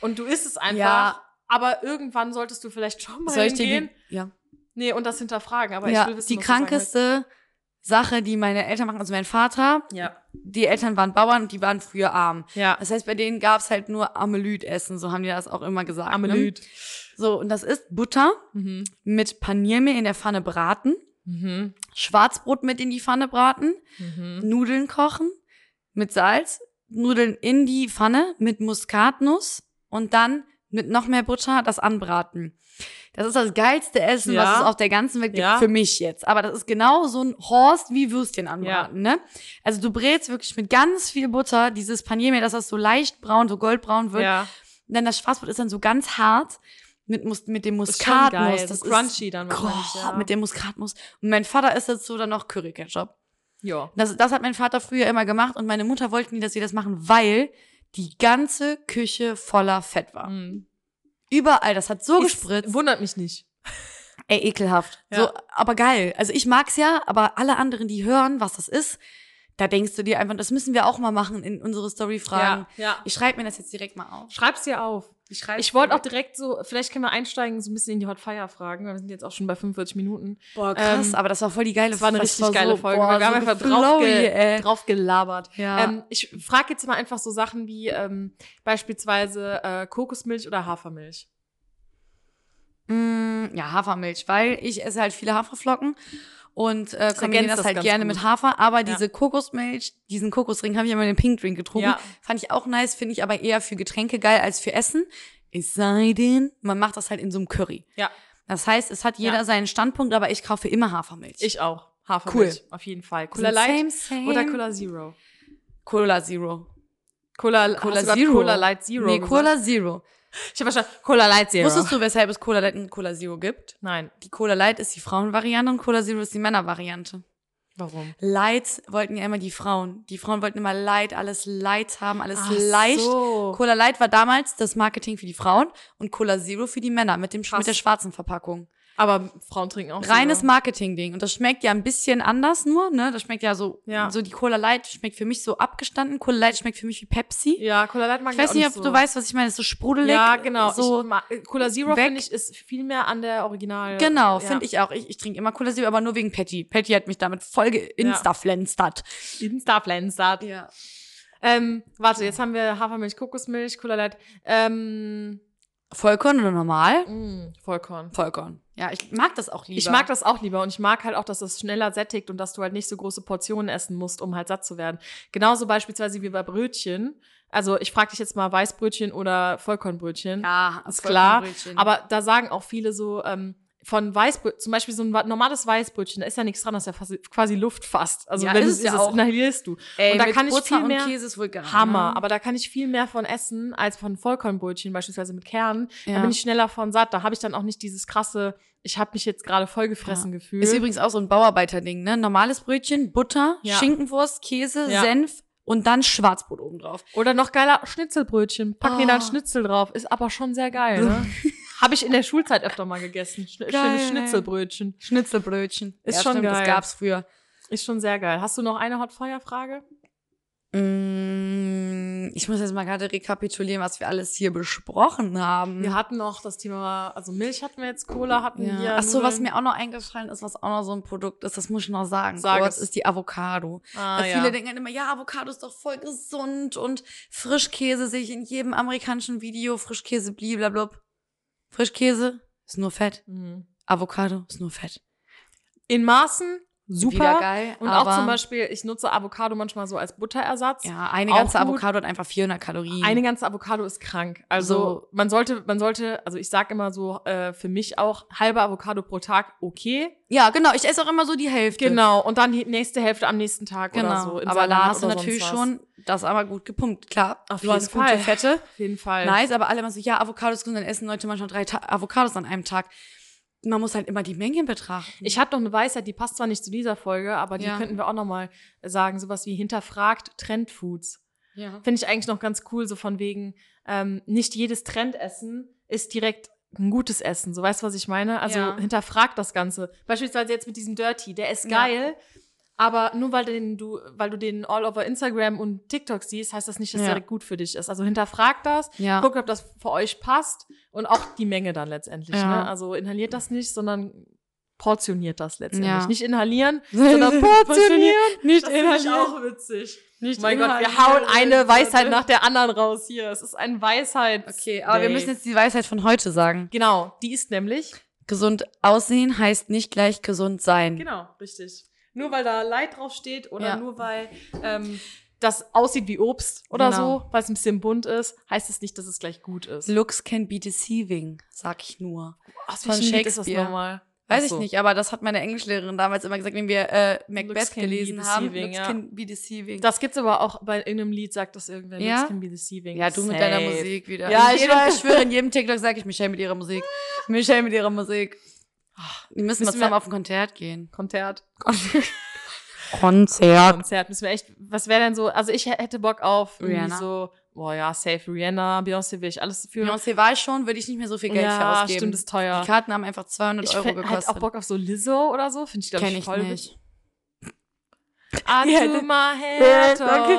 Und du isst es einfach, Ja. aber irgendwann solltest du vielleicht schon mal Soll hingehen. die, ja. Nee, und das hinterfragen. Aber ja, ich will wissen, die krankeste Sache, die meine Eltern machen, also mein Vater. Ja. die Eltern waren Bauern und die waren früher arm. Ja. Das heißt, bei denen gab's halt nur Amelüt-Essen, so haben die das auch immer gesagt. Ne? Amelüt. So, und das ist Butter Mhm. mit Paniermehl in der Pfanne braten, Mhm. Schwarzbrot mit in die Pfanne braten, Mhm. Nudeln kochen mit Salz, Nudeln in die Pfanne mit Muskatnuss und dann mit noch mehr Butter das anbraten. Das ist das geilste Essen, Ja. was es auf der ganzen Welt gibt, Ja. für mich jetzt. Aber das ist genau so ein Horst wie Würstchen anbraten, ne? Also du brätst wirklich mit ganz viel Butter dieses Paniermehl, dass das so leicht braun, so goldbraun wird. Ja. Und dann das Schwarzbrot ist dann so ganz hart mit, Mus mit dem Ist Muskatnuss. geil. das so crunchy dann ist wahrscheinlich, oh, ja. mit dem Muskatnuss. Und mein Vater isst dazu dann noch Curry-Ketchup. Ja. Das, das hat mein Vater früher immer gemacht und meine Mutter wollte nie, dass wir das machen, weil die ganze Küche voller Fett war. Mhm. Überall, das hat so Ist- gespritzt. Wundert mich nicht. Ey, ekelhaft. Ja. So, aber geil. Also ich mag's ja, aber alle anderen, die hören, was das ist, da denkst du dir einfach, das müssen wir auch mal machen in unsere Story-Fragen. Ja, ja. Ich schreibe mir das jetzt direkt mal auf. Schreib's dir auf. Ich, Ich wollte auch direkt- so, vielleicht können wir einsteigen, so ein bisschen in die Hot Fire Fragen, weil wir sind jetzt auch schon bei 45 Minuten. Boah, krass, ähm, aber das war voll die geile Das war eine richtig geile so, Folge. Boah, wir haben so einfach drauf, ge drauf gelabert. Ja. Ähm, ich frage jetzt mal einfach so Sachen wie ähm, beispielsweise äh, Kokosmilch oder Hafermilch. Mm, ja, Hafermilch, weil ich esse halt viele Haferflocken und äh, kombiniere das das halt gerne gut. mit Hafer. Aber Ja. diese Kokosmilch, diesen Kokosring habe ich immer in den Pink Drink getrunken. Ja. Fand ich auch nice, finde ich aber eher für Getränke geil als für Essen. Es sei denn, man macht das halt in so einem Curry. Ja, Das heißt, es hat jeder Ja. seinen Standpunkt, aber ich kaufe immer Hafermilch. ich auch. Hafermilch, auf jeden Fall. Cola Light same, same. oder Cola Zero? Cola Zero. Cola, Cola Zero. Cola Light Zero. Nee, gesagt? Cola Zero. Ich habe verstanden. Cola Light Zero. Wusstest du, weshalb es Cola Light und Cola Zero gibt? Nein. Die Cola Light ist die Frauenvariante und Cola Zero ist die Männervariante. Warum? Light wollten ja immer die Frauen. Die Frauen wollten immer Light, alles Light haben, alles Ach leicht. so. Cola Light war damals das Marketing für die Frauen und Cola Zero für die Männer mit dem Krass. mit der schwarzen Verpackung. Aber Frauen trinken auch Reines. Marketing-Ding. Und das schmeckt ja ein bisschen anders nur, ne? Das schmeckt ja so, Ja. so die Cola Light schmeckt für mich so abgestanden. Cola Light schmeckt für mich wie Pepsi. Ja, Cola Light mag Ich weiß auch nicht, ob so. du weißt, was ich meine. Das ist so sprudelig. Ja, genau. So, ich mag, Cola Zero finde ich ist viel mehr an der Original. genau, ja. finde ich auch. Ich, ich trinke immer Cola Zero, aber nur wegen Patty. Patty hat mich damit voll geinstaflenstert. Insta-Flensat. Ja. Ähm, warte, jetzt haben wir Hafermilch, Kokosmilch, Cola Light. Ähm, Vollkorn oder normal? mh, Vollkorn. Vollkorn. Ja, ich mag das auch lieber. Ich mag das auch lieber und ich mag halt auch, dass das schneller sättigt und dass du halt nicht so große Portionen essen musst, um halt satt zu werden. Genauso beispielsweise wie bei Brötchen. Also ich frage dich jetzt mal Weißbrötchen oder Vollkornbrötchen. Ja, ist klar. Aber da sagen auch viele so, ähm, von Weißbrötchen, zum Beispiel so ein normales Weißbrötchen, da ist ja nichts dran, das ist ja quasi Luft fast. Also Ja, wenn ist es ja isst, auch. inhalierst du. Ey, und da kann ich Butter viel mehr Käse ist wohl gar Hammer, ne? aber da kann ich viel mehr von essen als von Vollkornbrötchen, beispielsweise mit Kernen. Da Ja. bin ich schneller von satt. Da habe ich dann auch nicht dieses krasse, ich habe mich jetzt gerade vollgefressen Gefühl. Ist übrigens auch so ein Bauarbeiterding, ne? Normales Brötchen, Butter, Ja. Schinkenwurst, Käse, Ja. Senf und dann Schwarzbrot oben drauf. Oder noch geiler Schnitzelbrötchen. Pack mir da ein Oh. Schnitzel drauf. Ist aber schon sehr geil, ne? Habe ich in der Schulzeit öfter mal gegessen. Geil. schönes Schnitzelbrötchen. Schnitzelbrötchen. Ist ja, schon stimmt, geil. Das gab's früher. Ist schon sehr geil. Hast du noch eine Hotfire-Frage? Mm, ich muss jetzt mal gerade rekapitulieren, was wir alles hier besprochen haben. Wir hatten noch das Thema, also Milch hatten wir jetzt, Cola hatten wir. Ja. Ach so, was mir auch noch eingefallen ist, was auch noch so ein Produkt ist, das muss ich noch sagen. Sag kurz, es. ist die Avocado. Ah, ja. Viele denken halt immer, ja, Avocado ist doch voll gesund und Frischkäse sehe ich in jedem amerikanischen Video. Frischkäse, blablabla. Frischkäse ist nur Fett. Mhm. Avocado ist nur Fett. In Maßen super. Wieder geil. Und auch zum Beispiel, ich nutze Avocado manchmal so als Butterersatz. Ja, eine auch ganze gut. Avocado hat einfach 400 Kalorien. Eine ganze Avocado ist krank. Also So. man sollte, man sollte, also ich sag immer so, äh, für mich auch halbe Avocado pro Tag okay. ja, genau. Ich esse auch immer so die Hälfte. Genau. Und dann die nächste Hälfte am nächsten Tag Genau. oder so. im aber Salat hast du natürlich schon das aber gut gepumpt. Klar, Auf du jeden hast gute Fall. Fette. Auf jeden Fall. Nice, aber alle immer so, ja, Avocados gesund, dann essen Leute manchmal drei Ta Avocados an einem Tag. Man muss halt immer die Menge betrachten. Ich hatte noch eine Weisheit, die passt zwar nicht zu dieser Folge, aber die Ja. könnten wir auch noch mal sagen, sowas wie hinterfragt Trendfoods. ja. Finde ich eigentlich noch ganz cool, so von wegen, ähm, nicht jedes Trendessen ist direkt ein gutes Essen. So weißt du, was ich meine? Also Ja. hinterfragt das Ganze. Beispielsweise jetzt mit diesem Dirty, der ist Ja. Aber nur weil den du, weil du den all over Instagram und TikTok siehst, heißt das nicht, dass Ja. der gut für dich ist. Also hinterfragt das, Ja. guckt, ob das für euch passt und auch die Menge dann letztendlich. Ja. Ne? Also inhaliert das nicht, sondern portioniert das letztendlich. Ja. Nicht inhalieren, sondern portionieren. Nicht Das inhalieren. auch witzig. Nicht mein Gott, wir hauen eine. Weisheit nach der anderen raus hier. Es ist ein Weisheit. Okay, aber wir müssen jetzt die Weisheit von heute sagen. Genau, die ist nämlich. Gesund aussehen heißt nicht gleich gesund sein. Genau, richtig. Nur weil da Leid drauf steht oder Ja. nur weil ähm, das aussieht wie Obst oder Genau. so, weil es ein bisschen bunt ist, heißt es nicht, dass es gleich gut ist. Looks can be deceiving, sag ich nur. Aus von Lied ist das Shakespeare. nochmal? Weiß Ach ich so. nicht, aber das hat meine Englischlehrerin damals immer gesagt, wenn wir äh, Macbeth Looks can be gelesen haben. Looks ja. can be deceiving. Das gibt's aber auch bei irgendeinem Lied, sagt das irgendwer. Ja? Looks can be deceiving. ja, du mit Safe. deiner Musik wieder. Ja, In ich jedem, ich schwöre, in jedem TikTok sage ich Michelle mit ihrer Musik. Michelle mit ihrer Musik. Die müssen, Müssen wir zusammen auf ein Konzert gehen. Konzert. Konzert. Konzert müssen wir echt, was wäre denn so, also ich hätte Bock auf Rihanna. so, boah ja, safe Rihanna, Beyoncé will ich alles für. Beyoncé war ich schon, würde ich nicht mehr so viel Geld für ja, ausgeben. stimmt, ist teuer. Die Karten haben einfach 200 Ich Euro hätte gekostet. halt auch Bock auf so Lizzo oder so, finde ich glaube Kenn ich ich voll nicht. I Ihr hättet- my Ja,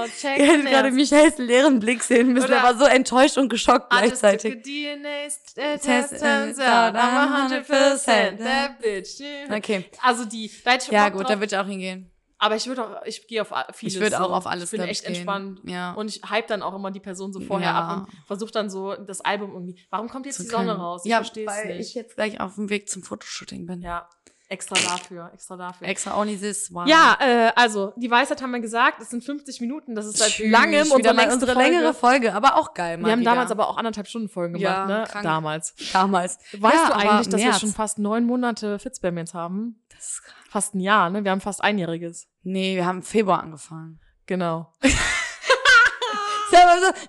check Ihr hättet the gerade. Michaels leeren Blick sehen müssen. Oder- Er war so enttäuscht und geschockt gleichzeitig. DNA test, Test, turns out I'm I'm 100% that bitch. Okay. Also die, hätte ich Ja, gut, da würde ich auch hingehen. Aber ich würde auch, ich gehe auf vieles. Ich würde auch auf alles, Ich bin echt gehen. entspannt. Ja. Und ich hype dann auch immer die Person so vorher Ja. ab und versuche dann so das Album irgendwie. Warum kommt jetzt zu die Sonne können. raus? Ich ja, verstehe es weil nicht. ich jetzt gleich auf dem Weg zum Fotoshooting bin. ja, extra dafür, extra dafür. Extra only this one. Ja, äh, also die Weisheit haben wir gesagt, es sind 50 Minuten, das ist seit Tschüss. langem unsere längste unsere Folge. längere Folge, aber auch geil. Mal Wir haben wieder. damals aber auch anderthalb Stunden Folgen gemacht, Ja, ne? krank. Damals. damals. Weißt Ja, du eigentlich, dass wir März. schon fast neun Monate Fitzbam jetzt haben? Das ist krass. Fast ein Jahr, ne? Wir haben fast einjähriges. Nee, wir haben im Februar angefangen. Genau.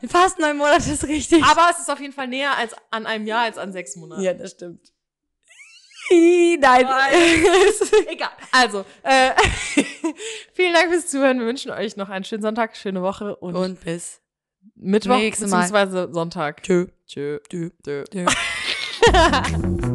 Fast neun Monate ist richtig. Aber es ist auf jeden Fall näher als an einem Jahr als an sechs Monaten. ja, das stimmt. Ih, Nein. Egal. Also, äh, vielen Dank fürs Zuhören. Wir wünschen euch noch einen schönen Sonntag, schöne Woche und, Und bis Mittwoch beziehungsweise Sonntag. Tschö. Tschö. Tschö. Tschö.